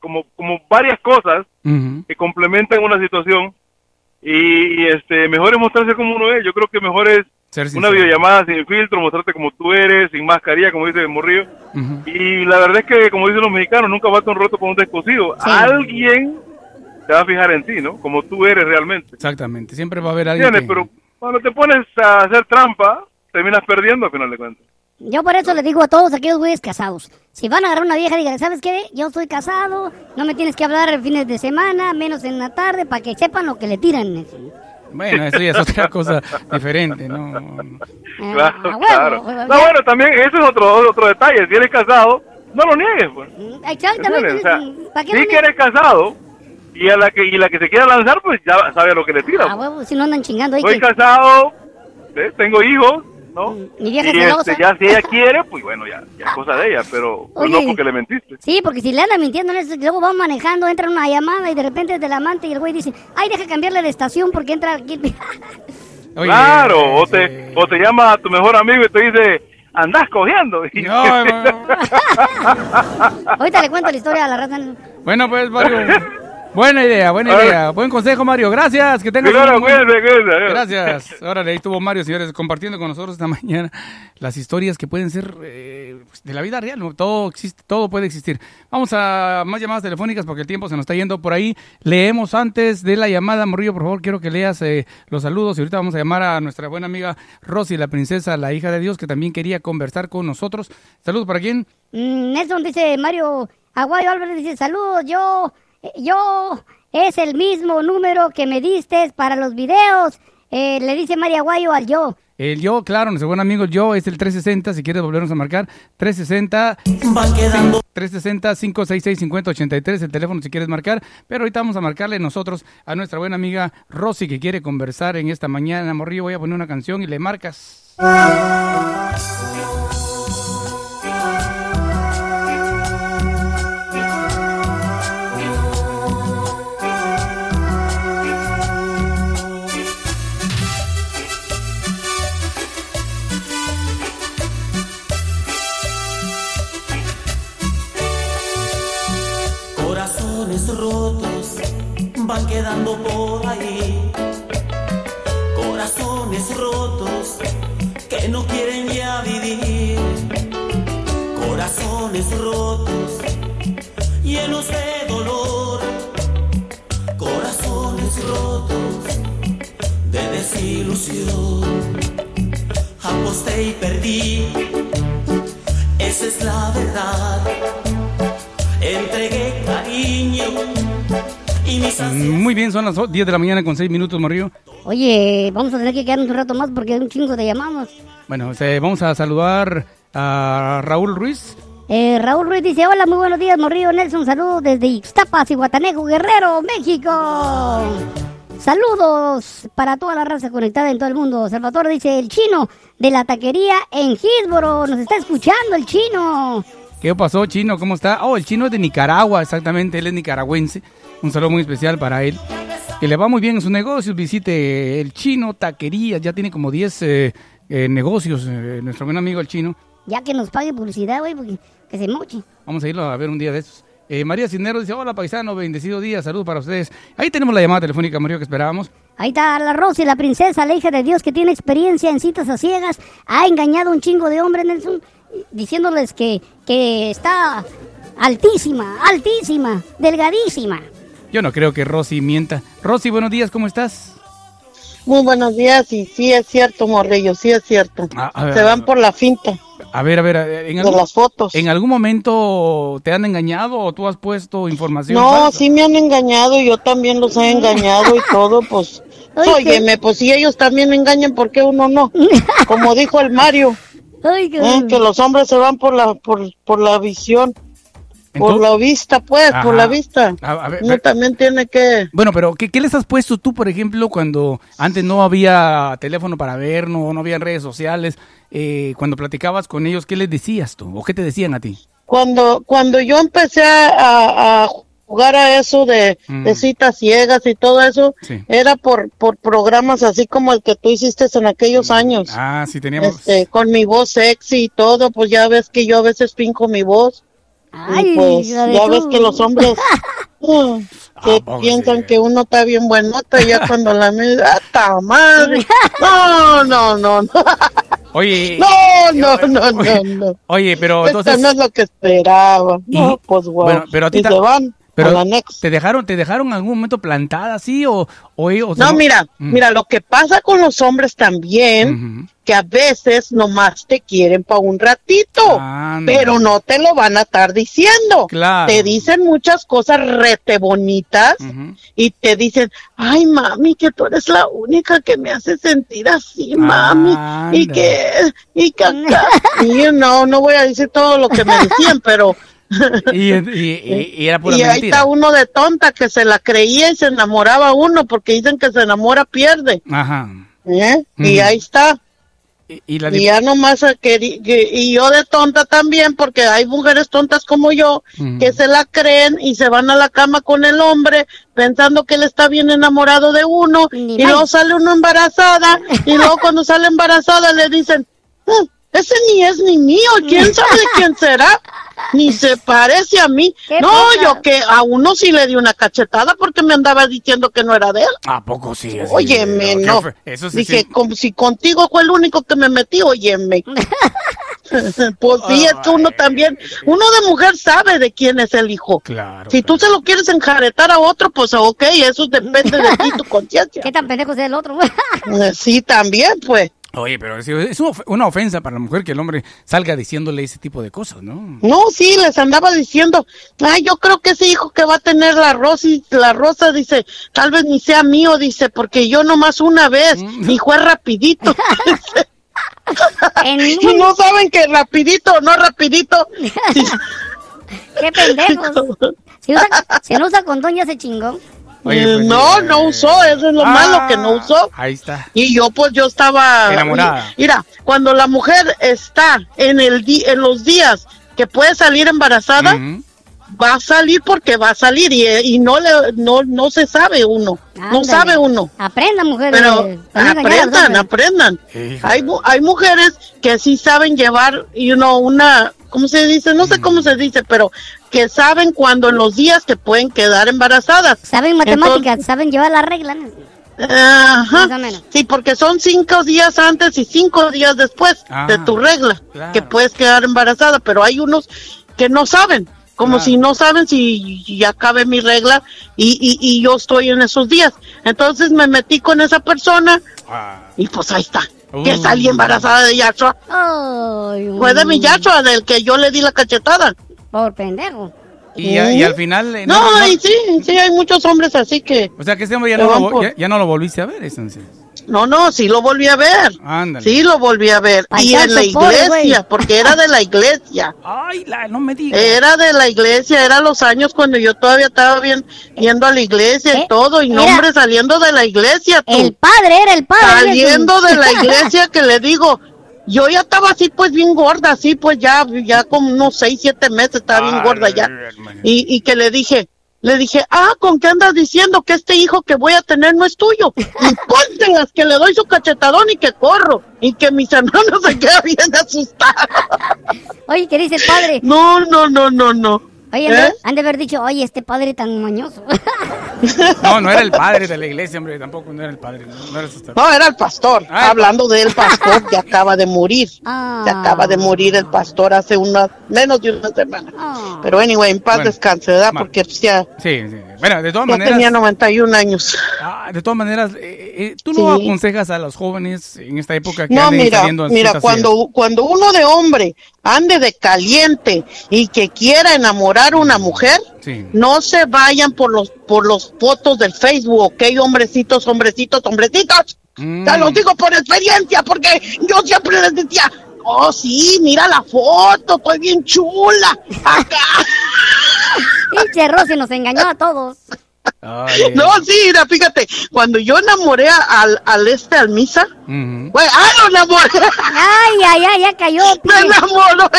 como, como varias cosas que complementan una situación y, y, este mejor es mostrarse como uno es. Yo creo que mejor es Ser una videollamada sin filtro, mostrarte como tú eres, sin mascarilla, como dice Morrillo. Y la verdad es que, como dicen los mexicanos, nunca falta un roto con un descosido. Alguien se va a fijar en ti, ¿no? Como tú eres realmente. Exactamente. Siempre va a haber alguien ¿Entiendes? que... Pero cuando te pones a hacer trampa, terminas perdiendo al final de cuentas. Yo por eso le digo a todos aquellos güeyes casados, si van a agarrar una vieja, digan, ¿sabes qué? Yo estoy casado, no me tienes que hablar en fines de semana, menos en la tarde, para que sepan lo que le tiran. Bueno, eso ya es otra cosa diferente, ¿no? Claro, huevo, claro. huevo, No, bueno, también eso es otro otro detalle. Si eres casado, no lo niegues, pues. Exactamente. ¿Entiendes? O sea, ¿Para qué sí no que eres casado y a la que y la que se quiera lanzar, pues ya sabe a lo que le tira. A huevo, si no andan chingando ahí. Soy que- casado, ¿eh? tengo hijos, ¿no? Mi vieja y este, ya si ella quiere, pues bueno, ya, ya es cosa de ella, pero pues no Oye. porque le mentiste. Sí, porque si le andan mintiendo, luego van manejando, entra una llamada y de repente es del amante y el güey dice, ay, deja cambiarle de estación porque entra aquí. claro, o te, o te llama tu mejor amigo y te dice, andás cogiendo. Y- Ahorita le cuento la historia a la raza. Bueno, pues, Mario. Buena idea, buena idea. Buen consejo, Mario. Gracias. Que tengas Claro, un buen-. Gracias. Órale, ahí estuvo Mario, señores, compartiendo con nosotros esta mañana las historias que pueden ser eh, pues, de la vida real. ¿no? Todo existe, todo puede existir. Vamos a más llamadas telefónicas porque el tiempo se nos está yendo por ahí. Leemos antes de la llamada, Morrillo, por favor, quiero que leas eh, los saludos. Y ahorita vamos a llamar a nuestra buena amiga Rosy, la princesa, la hija de Dios, que también quería conversar con nosotros. Saludos para quién. Mm, Nelson dice, Mario Aguayo Álvarez dice, saludos, yo, yo, es el mismo número que me diste para los videos. Eh, le dice Mario Aguayo al yo. El yo, claro, nuestro buen amigo el yo es el 360, si quieres volvernos a marcar, 360 360 566 5083 el teléfono si quieres marcar, pero ahorita vamos a marcarle nosotros a nuestra buena amiga Rosy que quiere conversar en esta mañana. Morrillo, voy a poner una canción y le marcas. Van quedando por ahí. Corazones rotos que no quieren ya vivir. Corazones rotos llenos de dolor. Corazones rotos de desilusión. Aposté y perdí. Esa es la verdad. Entregué cariño Muy bien, son las 10 de la mañana con 6 minutos, Morrillo. Oye, vamos a tener que quedarnos un rato más porque hay un chingo de llamadas. Bueno, vamos a saludar a Raúl Ruiz. Eh, Raúl Ruiz dice, hola, muy buenos días, Morrillo Nelson, saludos desde Ixtapas y Guatanejo, Guerrero, México. Saludos para toda la raza conectada en todo el mundo. Salvatore dice, el chino de la taquería en Hillsboro, nos está escuchando el chino. ¿Qué pasó, Chino? ¿Cómo está? Oh, el Chino es de Nicaragua, exactamente, él es nicaragüense. Un saludo muy especial para él. Que le va muy bien en sus negocios, visite el Chino Taquerías, ya tiene como 10 eh, eh, negocios, eh, nuestro buen amigo el Chino. Ya que nos pague publicidad, güey, porque que se moche. Vamos a irlo a ver un día de esos. Eh, María Cisneros dice, hola paisano, bendecido día, saludos para ustedes. Ahí tenemos la llamada telefónica, Mario, que esperábamos. Ahí está la Rosy, la princesa, la hija de Dios que tiene experiencia en citas a ciegas. Ha engañado a un chingo de hombres, Nelson, diciéndoles que, que está altísima, altísima, delgadísima. Yo no creo que Rosy mienta. Rosy, buenos días, ¿cómo estás? Muy buenos días y sí es cierto, Morrillo, sí es cierto. Ah, a. Se van por la finta. A ver, a ver, eh, en algún, las fotos. ¿en algún momento te han engañado o tú has puesto información No, falsa? sí me han engañado, yo también los he engañado y todo, pues. Óyeme, pues si ellos también engañan, ¿por qué uno no? Como dijo el Mario, Ay, qué- ¿eh? que los hombres se van por la por, por la visión, por la vista, pues, por la vista. A- a ver, Uno también tiene que... Bueno, pero ¿qué, qué les has puesto tú, por ejemplo, cuando antes no había teléfono para ver, no, no había redes sociales? eh, cuando platicabas con ellos, ¿qué les decías tú? ¿O qué te decían a ti? Cuando, cuando yo empecé a, a- a jugar a eso de, Mm. de citas ciegas y todo eso, Sí. era por, por programas así como el que tú hiciste en aquellos años. Ah, sí, teníamos... Este, con mi voz sexy y todo, pues ya ves que yo a veces finco mi voz. Ay, y pues ya tú. ves que los hombres mm, que piensan que uno está bien buenota y ya cuando la mira, ¡ah, madre! No, no, no, no. Oye, No, no, no, no, no. oye, pero Esto entonces... no es lo que esperaba. No, pues guau. Bueno, pero a ti y ta- se van pero a la next. ¿te dejaron, ¿Te dejaron en algún momento plantada así o, o ellos... No, mira, Mm. mira, lo que pasa con los hombres también, que a veces nomás te quieren para un ratito, Ándale. pero no te lo van a estar diciendo. Claro. Te dicen muchas cosas rete bonitas y te dicen, ay mami, que tú eres la única que me hace sentir así, mami, y que, y que acá, y no, no voy a decir todo lo que me decían, pero... Y, y- y- y era pura y ahí mentira. está uno de tonta que se la creía y se enamoraba uno porque dicen que se enamora pierde. Ajá. ¿eh? Y ahí está. Y, y la Y ya nomás y yo de tonta también porque hay mujeres tontas como yo que se la creen y se van a la cama con el hombre pensando que él está bien enamorado de uno y más. luego sale uno embarazada y luego cuando sale embarazada le dicen "Ah, ese ni es ni mío, quién sabe quién será, ni se parece a mí. ¿Qué No, yo que a uno sí le di una cachetada porque me andaba diciendo que no era de él. ¿A poco sí? Óyeme, no. Eso sí, Dije, sí. como si contigo fue el único que me metí, óyeme. pues sí, es que uno también, uno de mujer sabe de quién es el hijo. Claro. Si tú se lo quieres enjaretar a otro, pues ok, eso depende de ti, tu conciencia. ¿Qué tan pendejo es el otro? Eh, Sí, también, pues. Oye, pero es una of- una ofensa para la mujer que el hombre salga diciéndole ese tipo de cosas, ¿no? No, sí, les andaba diciendo, ay, yo creo que ese hijo que va a tener la rosa, y la rosa, dice, tal vez ni sea mío, dice, porque yo nomás una vez, y fue rapidito. y no saben que rapidito o no rapidito. Qué pendejos. Si, usa, si no usa condón ya se chingó. Oye, Eh, pues, no, eh, no usó, eso es lo ah, malo que no usó. Ahí está. Y yo pues yo estaba Enamorada. Mira, cuando la mujer está en el di- en los días que puede salir embarazada, va a salir porque va a salir y, y no le no no se sabe uno, no sabe uno. Aprendan, mujeres. Pero aprendan, aprendan. Hay hay mujeres que sí saben llevar y uno una ¿cómo se dice? No sé cómo se dice, pero que saben cuando en los días que pueden quedar embarazadas. Saben matemáticas, saben llevar la regla. Ajá. Sí, porque son cinco días antes y cinco días después Ah, de tu regla claro. que puedes quedar embarazada, pero hay unos que no saben, como Claro. si no saben si ya acabe mi regla y, y, y yo estoy en esos días. Entonces me metí con esa persona y pues ahí está, que salí embarazada de Yachua. Ay, Fue de mi Yachua, del que yo le di la cachetada. Por pendejo. Y, a- y al final... eh, No, no- y sí, sí, hay muchos hombres así que... O sea, que ese hombre ya no, lo, ya no lo volviste a ver, entonces. No, no, sí lo volví a ver. Ándale. Sí lo volví a ver. Y en la iglesia, porque era de la iglesia. Ay, la, no me digas. Era de la iglesia, era los años cuando yo todavía estaba bien yendo a la iglesia y Eh, todo, y nombre saliendo de la iglesia, tú. El padre era el padre. saliendo de la iglesia que le digo, yo ya estaba así pues bien gorda, así pues ya, ya como unos seis, siete meses estaba bien gorda ya. Y, y que le dije, le dije, ah, ¿con qué andas diciendo que este hijo que voy a tener no es tuyo? Y póntelas que le doy su cachetadón y que corro. Y que mis hermanos se quedan bien asustados. Oye, ¿qué dice el padre? No, no, no, no, no. Oye, ¿Eh? han de- haber dicho, oye, este padre tan mañoso. No, no era el padre de la iglesia, hombre, tampoco no era el padre. No, era su- No, era el pastor. Ah, Hablando del pastor que acaba de morir. Se acaba de morir el pastor hace una, menos de una semana. Ah. Pero anyway, en paz Bueno, descanse, ¿verdad? ma- Porque pues, ya, Sí, sí. Bueno, de todas ya maneras... tenía 91 años. Ah, de todas maneras, eh, eh, ¿tú no Sí. aconsejas a los jóvenes en esta época que No, anden mira, saliendo mira, cuando, cuando uno de hombre ande de caliente y que quiera enamorar a una mujer, Sí. no se vayan por los, por los fotos del Facebook, ok, hombrecitos, hombrecitos, hombrecitos. Mm. Te lo digo por experiencia, porque yo siempre les decía, oh sí, mira la foto, estoy bien chula. Acá. Pinche Rosy nos engañó a todos. Ay, No, sí, mira, fíjate, cuando yo enamoré a- al, al este, al Misa, güey, ah, lo enamoré. Ay, ay, ay, ya cayó. Me Pinche, enamoró.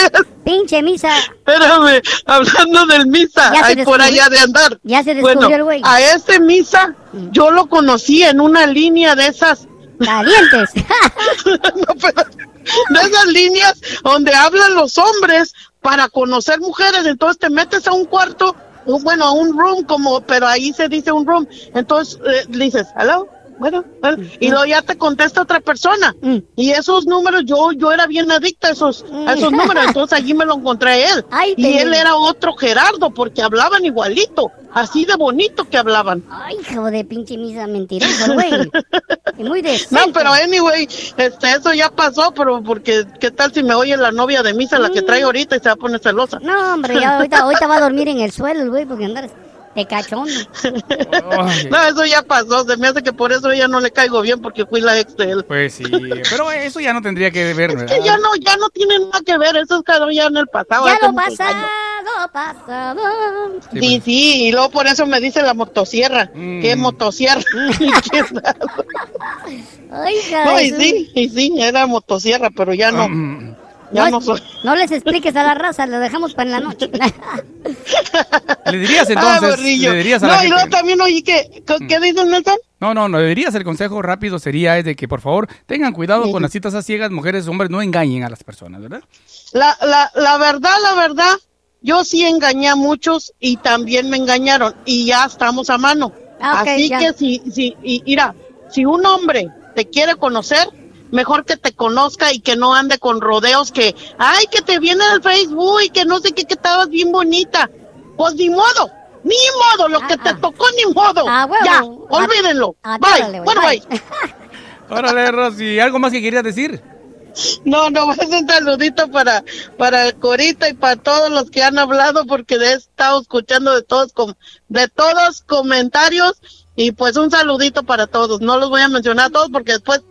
pinche misa. Espérame, hablando del Misa, ahí por allá de andar. Ya se descubrió Bueno, el güey. a ese Misa, yo lo conocí en una línea de esas, Calientes. no, pero- de esas líneas donde hablan los hombres para conocer mujeres. Entonces te metes a un cuarto, bueno, un room, como, pero ahí se dice un room. Entonces eh, dices, hello. Bueno, bueno, y luego ya te contesta otra persona. Mm. Y esos números, yo yo era bien adicta a esos, a esos números, entonces allí me lo encontré a él. Ay, y él era otro Gerardo, porque hablaban igualito, así de bonito que hablaban. Ay, hijo de pinche misa mentiroso, güey. Muy decente. No, pero anyway, este, eso ya pasó, pero porque, ¿qué tal si me oye la novia de misa, la que trae ahorita, y se va a poner celosa? No, hombre, ya ahorita, ahorita va a dormir en el suelo el güey porque andar de cachondo. No, eso ya pasó, se me hace que por eso ya no le caigo bien, porque fui la ex de él. Pues sí, pero eso ya no tendría que ver, Es ¿verdad? que ya no, ya no tiene nada que ver, eso quedó ya en el pasado. Ya lo pasado, años. pasado. Sí, Sí, pues. sí, y luego por eso me dice la motosierra. Mm. ¿Qué motosierra? ¿Qué no, y sí, y sí, era motosierra, pero ya no, Mm, ya No, no les expliques a la raza, lo dejamos para en la noche. Le dirías entonces, borrillo. le dirías a no, la y luego gente. también oí que, ¿qué, qué dices, Nelson? No, no, no, le dirías el consejo rápido sería es de que por favor tengan cuidado con las citas a ciegas, mujeres, hombres, no engañen a las personas, ¿verdad? La, la, la verdad, la verdad, yo sí engañé a muchos y también me engañaron y ya estamos a mano. Ah, Así ya. que si, si, y, mira, si un hombre te quiere conocer, mejor que te conozca y que no ande con rodeos que, ay, que te viene del Facebook y que no sé qué, que estabas bien bonita. Pues ni modo, ni modo, lo que te tocó ni modo. Ah. Ya, Ah, olvídenlo. ah, bye, bueno, bye. bye. Órale, Rosy, ¿algo más que querías decir? No, no, es un saludito para, para Corita y para todos los que han hablado porque he estado escuchando de todos, com- de todos comentarios y pues un saludito para todos. No los voy a mencionar a todos porque después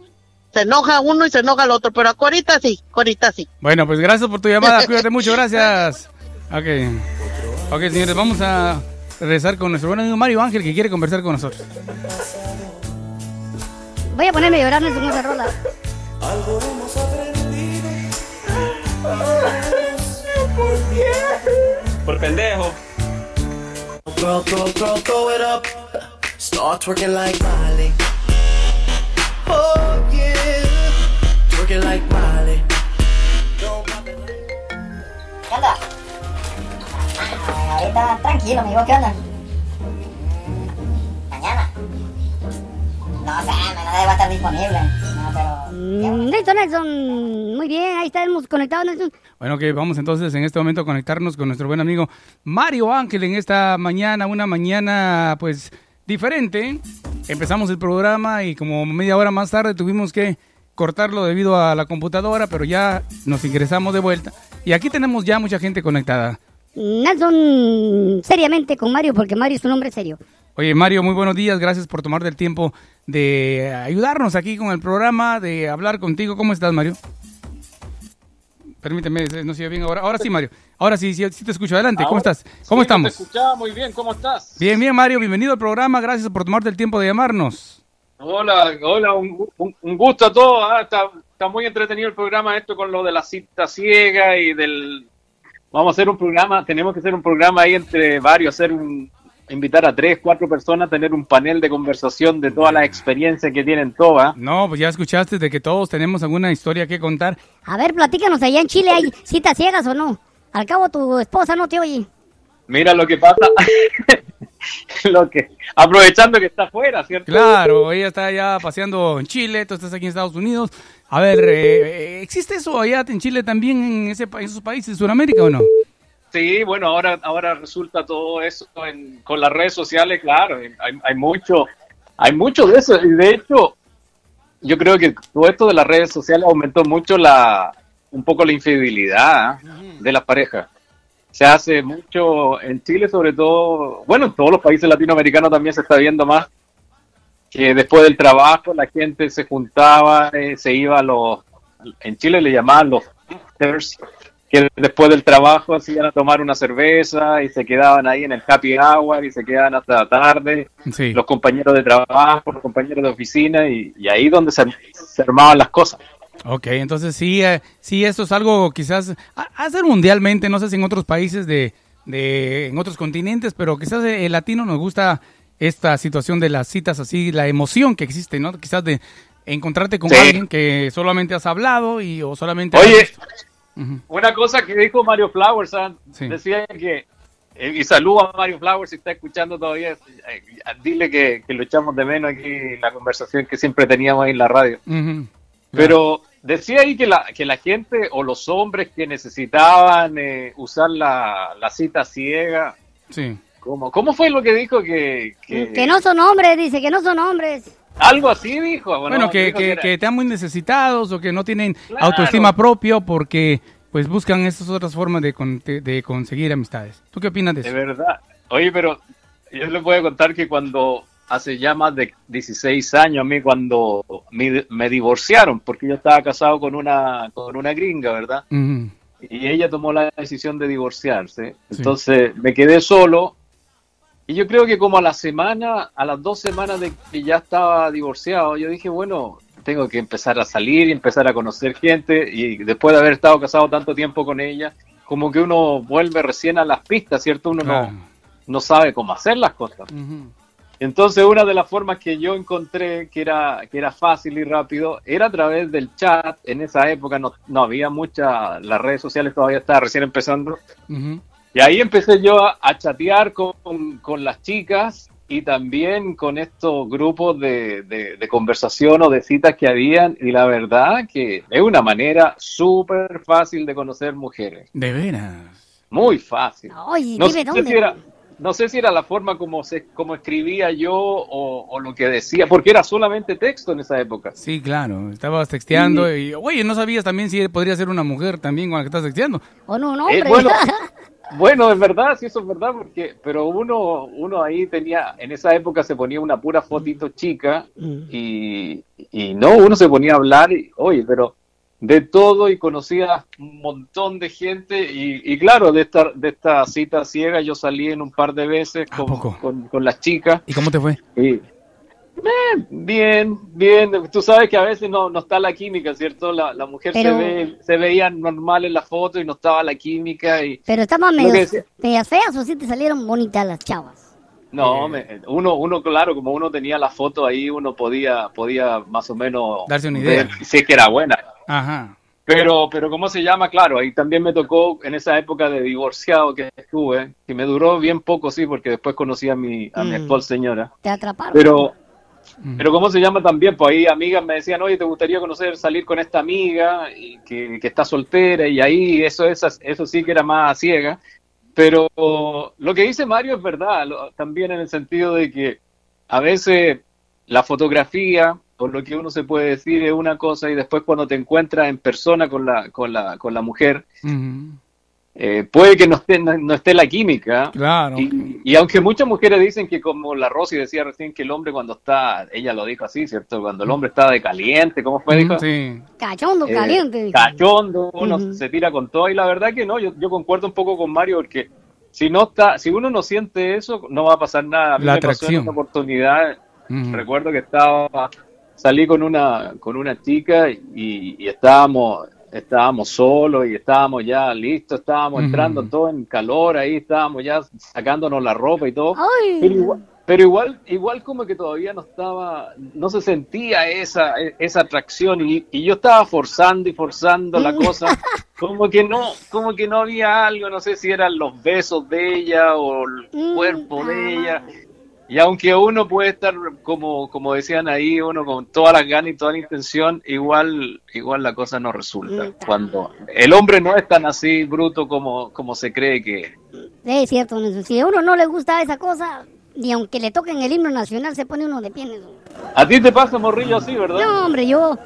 se enoja uno y se enoja el otro, pero a Corita sí, Corita sí. Bueno, pues gracias por tu llamada, cuídate mucho, gracias. Ok, ok, señores, vamos a regresar con nuestro buen amigo Mario Ángel que quiere conversar con nosotros. Voy a ponerme a llorar en esa rola. Algo hemos aprendido. Por pendejo. Girl, girl, girl, throw it up. Start twerking like Miley. Oh yeah. Twerking like Miley. ¿Qué onda? ahorita tranquilo, amigo, ¿qué onda? Mañana. No sé, me no debo estar disponible. No, pero. Listo, Nelson. Muy bien, ahí estamos conectados, Nelson. Bueno, que vamos entonces en este momento a conectarnos con nuestro buen amigo Mario Ángel en esta mañana, una mañana pues diferente. Empezamos el programa y como media hora más tarde tuvimos que cortarlo debido a la computadora, pero ya nos ingresamos de vuelta. Y aquí tenemos ya mucha gente conectada. Nelson, seriamente con Mario, porque Mario es un hombre serio. Oye, Mario, muy buenos días. Gracias por tomarte el tiempo de ayudarnos aquí con el programa, de hablar contigo. ¿Cómo estás, Mario? Permíteme, no se bien ahora. Ahora sí, Mario. Ahora sí, sí, sí te escucho. Adelante, ¿cómo estás? ¿Cómo Sí, estamos? Te escuchaba muy bien, ¿cómo estás? Bien, bien, Mario. Bienvenido al programa. Gracias por tomarte el tiempo de llamarnos. Hola, hola, un, un- un gusto a todos. Ah, está, está muy entretenido el programa esto con lo de la cita ciega y del... Vamos a hacer un programa, tenemos que hacer un programa ahí entre varios, hacer un... Invitar a tres, cuatro personas, tener un panel de conversación de todas las experiencias que tienen todas. No, pues ya escuchaste de que todos tenemos alguna historia que contar. A ver, platícanos, allá en Chile hay citas ciegas o no. Al cabo tu esposa no te oye. Mira lo que pasa, lo que aprovechando que está afuera, ¿cierto? Claro, ella está ya paseando en Chile, tú estás aquí en Estados Unidos. A ver, eh, ¿existe eso allá en Chile también en, ese, pa- en esos países de Sudamérica o no? Sí, bueno, ahora, ahora resulta todo eso en- con las redes sociales, claro, hay, hay mucho, hay mucho de eso, y de hecho, yo creo que todo esto de las redes sociales aumentó mucho la, un poco la infidelidad ¿eh? de las parejas. Se hace mucho en Chile, sobre todo, bueno, en todos los países latinoamericanos también se está viendo más que después del trabajo la gente se juntaba, eh, se iba a los, en Chile le llamaban los afters, que después del trabajo se iban a tomar una cerveza y se quedaban ahí en el happy hour y se quedaban hasta la tarde, Sí. los compañeros de trabajo, los compañeros de oficina y, y ahí donde se, se armaban las cosas. Ok, entonces sí, eh, sí, esto es algo quizás hacer mundialmente, no sé si en otros países de, de en otros continentes, pero quizás el latino nos gusta esta situación de las citas así, la emoción que existe, ¿no? Quizás de encontrarte con Sí. alguien que solamente has hablado y o solamente Oye. Una cosa que dijo Mario Flowers. Sí. decía que, eh, y saludo a Mario Flowers si está escuchando todavía, eh, dile que, que lo echamos de menos aquí la conversación que siempre teníamos ahí en la radio. Ujú. Pero decía ahí que la, que la gente o los hombres que necesitaban eh, usar la, la cita ciega, Sí. ¿cómo, ¿cómo fue lo que dijo? Que, que, Que no son hombres, dice, que no son hombres. Algo así dijo. Bueno, que, dijo que, que están muy necesitados o que no tienen Claro. autoestima propio porque pues buscan estas otras formas de, con- de, de conseguir amistades. ¿Tú qué opinas de De eso? verdad. Oye, pero yo les voy a contar que cuando hace ya más de 16 años a mí cuando me, me divorciaron, porque yo estaba casado con una con una gringa, ¿verdad? Ujú. Y ella tomó la decisión de divorciarse. Entonces me quedé solo y yo creo que como a la semana, a las dos semanas de que ya estaba divorciado, yo dije, bueno, tengo que empezar a salir y empezar a conocer gente y después de haber estado casado tanto tiempo con ella, como que uno vuelve recién a las pistas, ¿cierto? Uno no, no sabe cómo hacer las cosas. Ujú. Entonces una de las formas que yo encontré que era, que era fácil y rápido era a través del chat. En esa época no, no había mucha, las redes sociales todavía estaban recién empezando. Y ahí empecé yo a, a chatear con, con las chicas y también con estos grupos de, de- de conversación o de citas que habían. Y la verdad que es una manera súper fácil de conocer mujeres. De veras. Muy fácil. Oye, no, dime sé dónde. si era, no sé si era la forma como, se, como escribía yo o, o lo que decía, porque era solamente texto en esa época. Sí, claro. Estabas texteando y, oye, no sabías también si podría ser una mujer también con la que estás texteando. O no, un Eh, hombre. bueno, bueno, es verdad, sí, eso es verdad, porque, pero uno, uno ahí tenía, en esa época se ponía una pura fotito chica y, y no, uno se ponía a hablar y, oye, pero de todo y conocía un montón de gente y, y claro, de esta, de esta cita ciega yo salí en un par de veces con, con, con las chicas. ¿Y cómo te fue? Y, eh, bien, bien. Tú sabes que a veces no, no está la química, ¿cierto? La, la mujer Pero- se ve se veía normal en la foto y no estaba la química. y Pero estaban que decía- medias feas o sí te salieron bonitas las chavas. No, me- uno, uno, claro, como uno tenía la foto ahí, uno podía, podía más o menos Darse una idea. ver si es que era buena. Ajá. Pero, pero ¿cómo se llama? Claro, ahí también me tocó en esa época de divorciado que estuve, que me duró bien poco, sí, porque después conocí a mi, a mi Mm. actual señora. Te atraparon. Pero, pero ¿cómo se llama también? Pues ahí amigas me decían, oye, ¿te gustaría conocer, salir con esta amiga y que, que está soltera? Y ahí eso, esas, eso sí que era más ciega. Pero lo que dice Mario es verdad, lo- también en el sentido de que a veces la fotografía o lo que uno se puede decir es una cosa y después cuando te encuentras en persona con la, con la, con la mujer, eh, puede que no esté, no, no esté la química. Claro. Y, y aunque muchas mujeres dicen que como la Rosy decía recién que el hombre cuando está, ella lo dijo así, ¿cierto? Cuando el hombre está de caliente, ¿cómo fue? Dijo? Sí. Cachondo, Eh, caliente. cachondo, uno se tira con todo y la verdad que no, yo, yo concuerdo un poco con Mario porque si no está, si uno no siente eso, no va a pasar nada. A mí La me pasó en atracción. una oportunidad, recuerdo que estaba, salí con una, con una chica y, y estábamos, estábamos solos y estábamos ya listos, estábamos entrando todo en calor ahí, estábamos ya sacándonos la ropa y todo. Ay. Pero igual, pero igual, igual como que todavía no estaba, no se sentía esa, esa atracción y, y yo estaba forzando y forzando la cosa, como que no, como que no había algo, no sé si eran los besos de ella o el Mm, cuerpo de ella. Y aunque uno puede estar, como, como decían ahí, uno con todas las ganas y toda la intención, igual, igual la cosa no resulta. Cuando el hombre no es tan así bruto como, como se cree que es. Sí, es cierto. Si a uno no le gusta esa cosa, ni aunque le toquen el himno nacional se pone uno de pie. A ti te pasa morrillo así, ¿verdad? No, hombre, yo,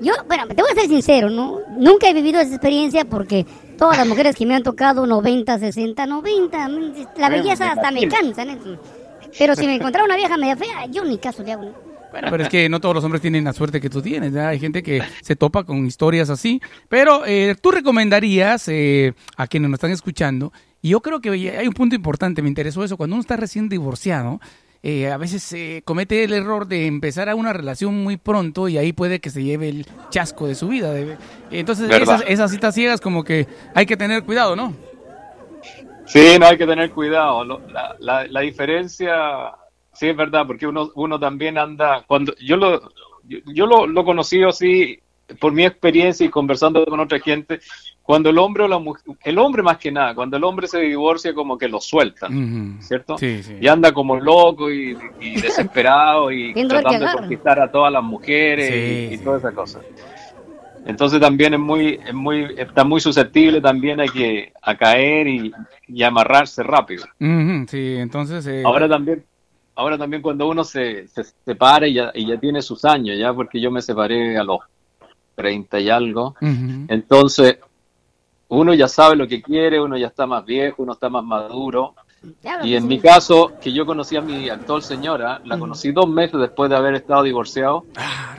yo, bueno, te voy a ser sincero, ¿no? Nunca he vivido esa experiencia porque todas las mujeres que me han tocado 90, 60, 90, la belleza hasta me cansa, ¿no? Pero si me encontrara una vieja media fea, yo ni caso le hago. ¿no? Bueno, pero es que no todos los hombres tienen la suerte que tú tienes. ¿ya? Hay gente que se topa con historias así. Pero eh, tú recomendarías eh, a quienes nos están escuchando, y yo creo que hay un punto importante, me interesó eso, cuando uno está recién divorciado, eh, a veces se comete el error de empezar a una relación muy pronto y ahí puede que se lleve el chasco de su vida. de- Entonces, esas citas ciegas como que hay que tener cuidado, ¿no? Sí, no hay que tener cuidado. Lo- La, la, la diferencia, sí es verdad, porque uno, uno también anda, cuando yo lo, yo, yo lo, lo conocí así por mi experiencia y conversando con otra gente, cuando el hombre o la mujer, el hombre más que nada, cuando el hombre se divorcia como que lo sueltan, ¿cierto? Sí, sí. Y anda como loco y, y desesperado y tratando de conquistar a todas las mujeres Sí, y, y toda esa cosa. Entonces también es muy, es muy, está muy susceptible también a que a caer y, y amarrarse rápido. Sí, entonces... eh, Ahora también, ahora también cuando uno se, se separa y ya, y ya tiene sus años, ya porque yo me separé a los 30 y algo, entonces uno ya sabe lo que quiere, uno ya está más viejo, uno está más maduro. Y en mi caso, que yo conocí a mi actual señora, la conocí dos meses después de haber estado divorciado,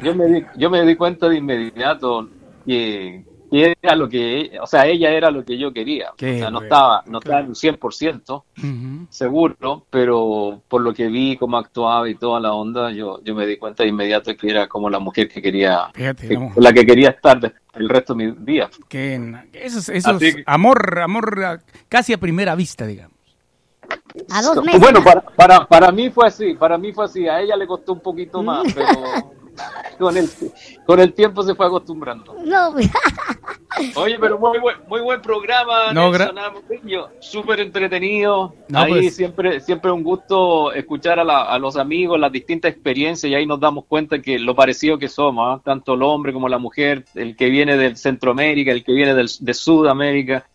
yo me di, yo me di cuenta de inmediato que, que era lo que, o sea, ella era lo que yo quería. Qué o sea, no bueno, estaba, no estaba en un 100%, Ujú. seguro, pero por lo que vi, cómo actuaba y toda la onda, yo, yo me di cuenta de inmediato que era como la mujer que quería, Fíjate, que- ¿no? con la que quería estar el resto de mis días. Que eso es, eso Así es que- amor, amor a- casi a primera vista, digamos. A dos meses. Bueno, para, para, para mí fue así, para mí fue así, a ella le costó un poquito más, Mm. pero con el, con el tiempo se fue acostumbrando. No, Oye, pero muy buen, muy buen programa, No, súper entretenido. No, ahí pues. siempre, siempre un gusto escuchar a, la- a los amigos las distintas experiencias y ahí nos damos cuenta que lo parecido que somos, ¿ah? tanto el hombre como la mujer, el que viene del Centroamérica, el que viene del, de Sudamérica,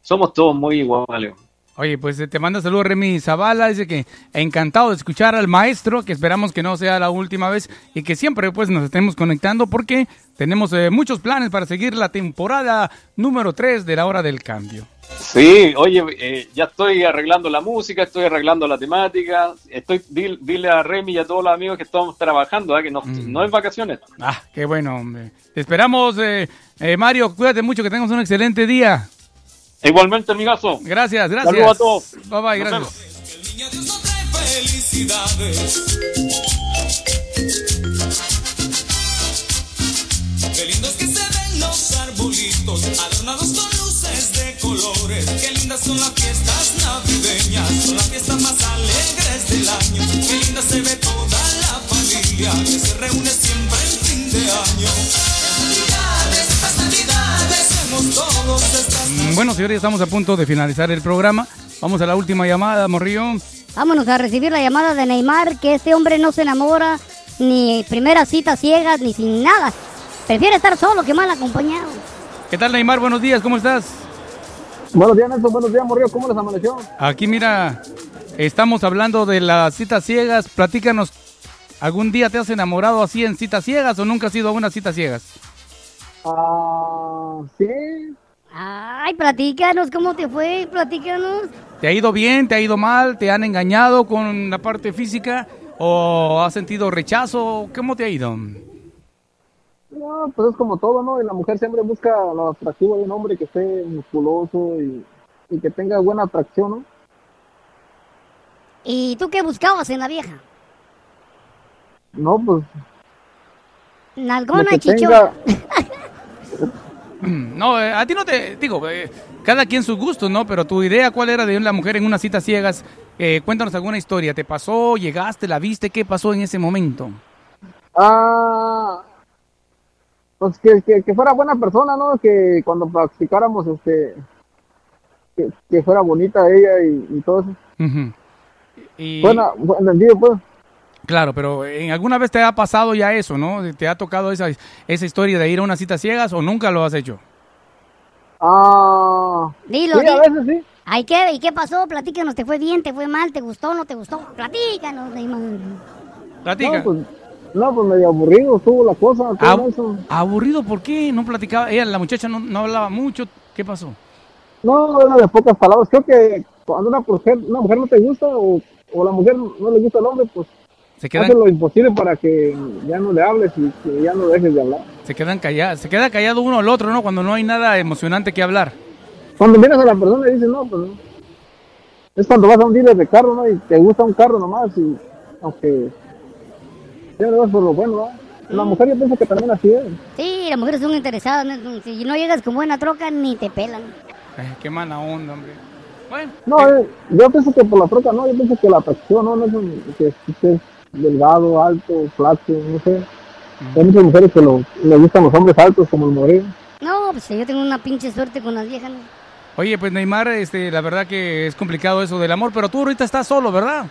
somos todos muy iguales. Oye, pues eh, te manda saludos Remy Zavala, dice que encantado de escuchar al maestro, que esperamos que no sea la última vez y que siempre pues nos estemos conectando porque tenemos eh, muchos planes para seguir la temporada número 3 de la hora del cambio. Sí, oye, eh, ya estoy arreglando la música, estoy arreglando la temática, estoy dil- dile a Remy y a todos los amigos que estamos trabajando, ¿ah? que no, no es vacaciones. Ah, qué bueno, hombre. Te esperamos, eh, eh, Mario, cuídate mucho, que tengas un excelente día. Igualmente, amigazo. Gracias, gracias. Saludos a todos. Bye bye, Nos gracias. felicidades. Qué lindos que se ven los arbolitos, adornados con luces de colores. Qué lindas son las fiestas navideñas, son las fiestas Bueno, señores, estamos a punto de finalizar el programa. Vamos a la última llamada, Morrillo. Vámonos a recibir la llamada de Neymar, que este hombre no se enamora ni primeras citas ciegas ni sin nada. Prefiere estar solo que mal acompañado. ¿Qué tal, Neymar? Buenos días, ¿cómo estás? Buenos días, Nelson. Buenos días, Morrillo. ¿Cómo les amaneció? Aquí, mira, estamos hablando de las citas ciegas. Platícanos, ¿algún día te has enamorado así en citas ciegas o nunca has ido a unas citas ciegas? Ah, sí. Ay, platícanos cómo te fue, platícanos. ¿Te ha ido bien? ¿Te ha ido mal? ¿Te han engañado con la parte física? ¿O has sentido rechazo? ¿Cómo te ha ido? No, pues es como todo, ¿no? Y la mujer siempre busca lo atractivo de un hombre que esté musculoso y, y que tenga buena atracción, ¿no? ¿Y tú qué buscabas en la vieja? No, pues Nalgona y chichón. tenga, No, eh, a ti no te digo, eh, cada quien sus gustos, ¿no? Pero tu idea, ¿cuál era de la mujer en unas citas ciegas? Eh, cuéntanos alguna historia. ¿Te pasó? ¿Llegaste? ¿La viste? ¿Qué pasó en ese momento? ah, pues que, que, que fuera buena persona, ¿no? Que cuando practicáramos, este, que, que fuera bonita ella y, y todo eso. Ujú. Y- Buena, buen entendido, pues. Claro, pero ¿en alguna vez te ha pasado ya eso, no? ¿Te ha tocado esa, esa historia de ir a unas citas ciegas o nunca lo has hecho? Ah, Dilo, sí, a veces sí. Ay, ¿qué? ¿Y qué pasó? Platícanos, ¿te fue bien, te fue mal, te gustó, no te gustó? Platícanos, Neymar. Platica. No, pues, no, pues medio aburrido estuvo la cosa. Ab- eso. ¿Aburrido por qué? No platicaba. Ella, la muchacha no, no hablaba mucho. ¿Qué pasó? No, era de pocas palabras. Creo que cuando una mujer, una mujer no te gusta o, o la mujer no le gusta al hombre, pues Se quedan, hace lo imposible para que ya no le hables y que ya no dejes de hablar. se quedan callados. Se queda callado uno al otro, ¿no? Cuando no hay nada emocionante que hablar. Cuando miras a la persona y dices, no, pues no. Es cuando vas a un dealer de carro, ¿no? Y te gusta un carro nomás y aunque ya no vas por lo bueno, ¿no? La mujer yo pienso que también así es. Sí, las mujeres son interesadas. ¿no? Si no llegas con buena troca, ni te pelan. Qué mala onda, hombre. Bueno, No, eh, yo pienso que por la troca no, yo pienso que la atracción, ¿no? No es un- que delgado, alto, flaco, no sé. Hay muchas mujeres que lo, le gustan los hombres altos como el moreno. No, pues yo tengo una pinche suerte con las viejas. ¿no? Oye, pues Neymar, este, la verdad que es complicado eso del amor, pero tú ahorita estás solo, ¿verdad?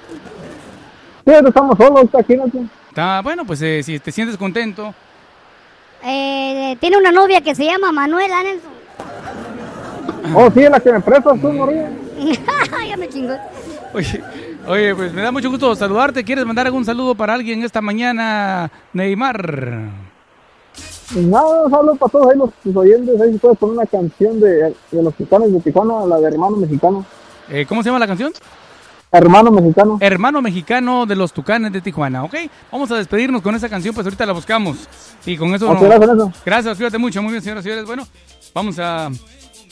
Sí, estamos solos, está aquí, ¿no? Está, bueno, pues eh, si te sientes contento. Eh, tiene una novia que se llama Manuela Nelson. Oh, sí, la que me prestas tú, moreno. ya me chingó. Oye, oye, pues me da mucho gusto saludarte. ¿Quieres mandar algún saludo para alguien esta mañana, Neymar? Pues nada, solo para todos ahí los, oyentes, ahí si puedes poner una canción de, de los Tucanes de Tijuana, la de Hermano Mexicano. Eh, ¿Cómo se llama la canción? Hermano Mexicano. Hermano mexicano de los Tucanes de Tijuana, ¿ok? Vamos a despedirnos con esa canción, pues ahorita la buscamos. Y con eso... No- gracias, eso. Gracias, cuídate mucho. Muy bien, señoras y señores. Bueno, vamos a,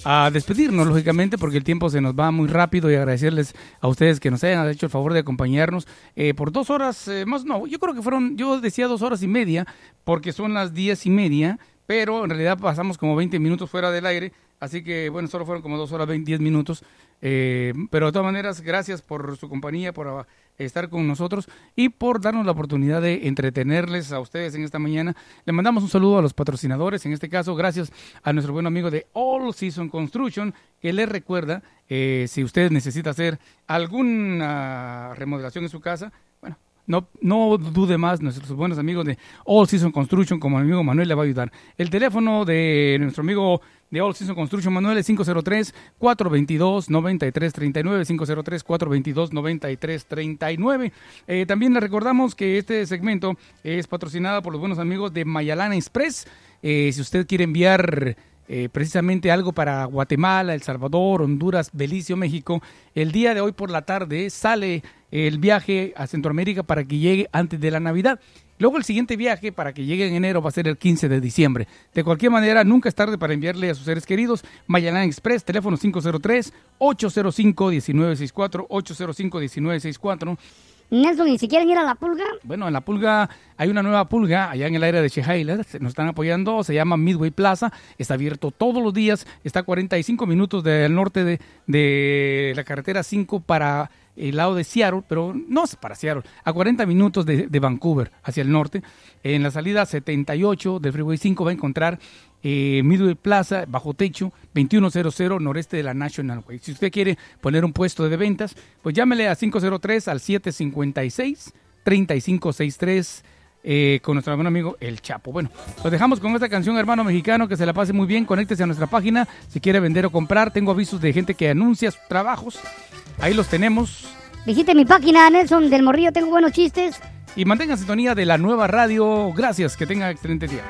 a despedirnos, lógicamente, porque el tiempo se nos va muy rápido y agradecerles a ustedes que nos hayan hecho el favor de acompañarnos eh, por dos horas, eh, más no, yo creo que fueron, yo decía dos horas y media, porque son las diez y media, pero en realidad pasamos como 20 minutos fuera del aire, así que bueno, solo fueron como dos horas, 20, 10 minutos. Eh, pero de todas maneras, gracias por su compañía, por estar con nosotros y por darnos la oportunidad de entretenerles a ustedes en esta mañana. Le mandamos un saludo a los patrocinadores, en este caso, gracias a nuestro buen amigo de All Season Construction, que les recuerda, eh, si usted necesita hacer alguna remodelación en su casa, bueno, no, no dude más, nuestros buenos amigos de All Season Construction, como mi amigo Manuel le va a ayudar. El teléfono de nuestro amigo de All Season Construction Manuel es 503-422-9339, 503-422-9339. Eh, también le recordamos que este segmento es patrocinado por los buenos amigos de Mayalana Express. Eh, si usted quiere enviar eh, precisamente algo para Guatemala, El Salvador, Honduras, Belice o México, el día de hoy por la tarde sale el viaje a Centroamérica para que llegue antes de la Navidad. Luego el siguiente viaje para que llegue en enero va a ser el 15 de diciembre. De cualquier manera, nunca es tarde para enviarle a sus seres queridos. Mayalán Express, teléfono 503-805-1964, 805-1964. Nelson, ¿y si quieren ir a la pulga? Bueno, en la pulga hay una nueva pulga allá en el área de Chehaila. Nos están apoyando. Se llama Midway Plaza. Está abierto todos los días. Está a 45 minutos del norte de, de la carretera 5 para el lado de Seattle, pero no es para Seattle. A 40 minutos de, Vancouver, hacia el norte. En la salida 78 del Freeway 5 va a encontrar eh, Midway Plaza, bajo techo, 2100 noreste de la National Way. Si usted quiere poner un puesto de ventas, pues llámele a 503 al 756 3563 eh, con nuestro buen amigo El Chapo. Bueno, los dejamos con esta canción, hermano mexicano, que se la pase muy bien. Conéctese a nuestra página si quiere vender o comprar. Tengo avisos de gente que anuncia sus trabajos. Ahí los tenemos. Visite mi página, Nelson del Morrillo, tengo buenos chistes. Y mantenga sintonía de la nueva radio. Gracias, que tenga excelente día.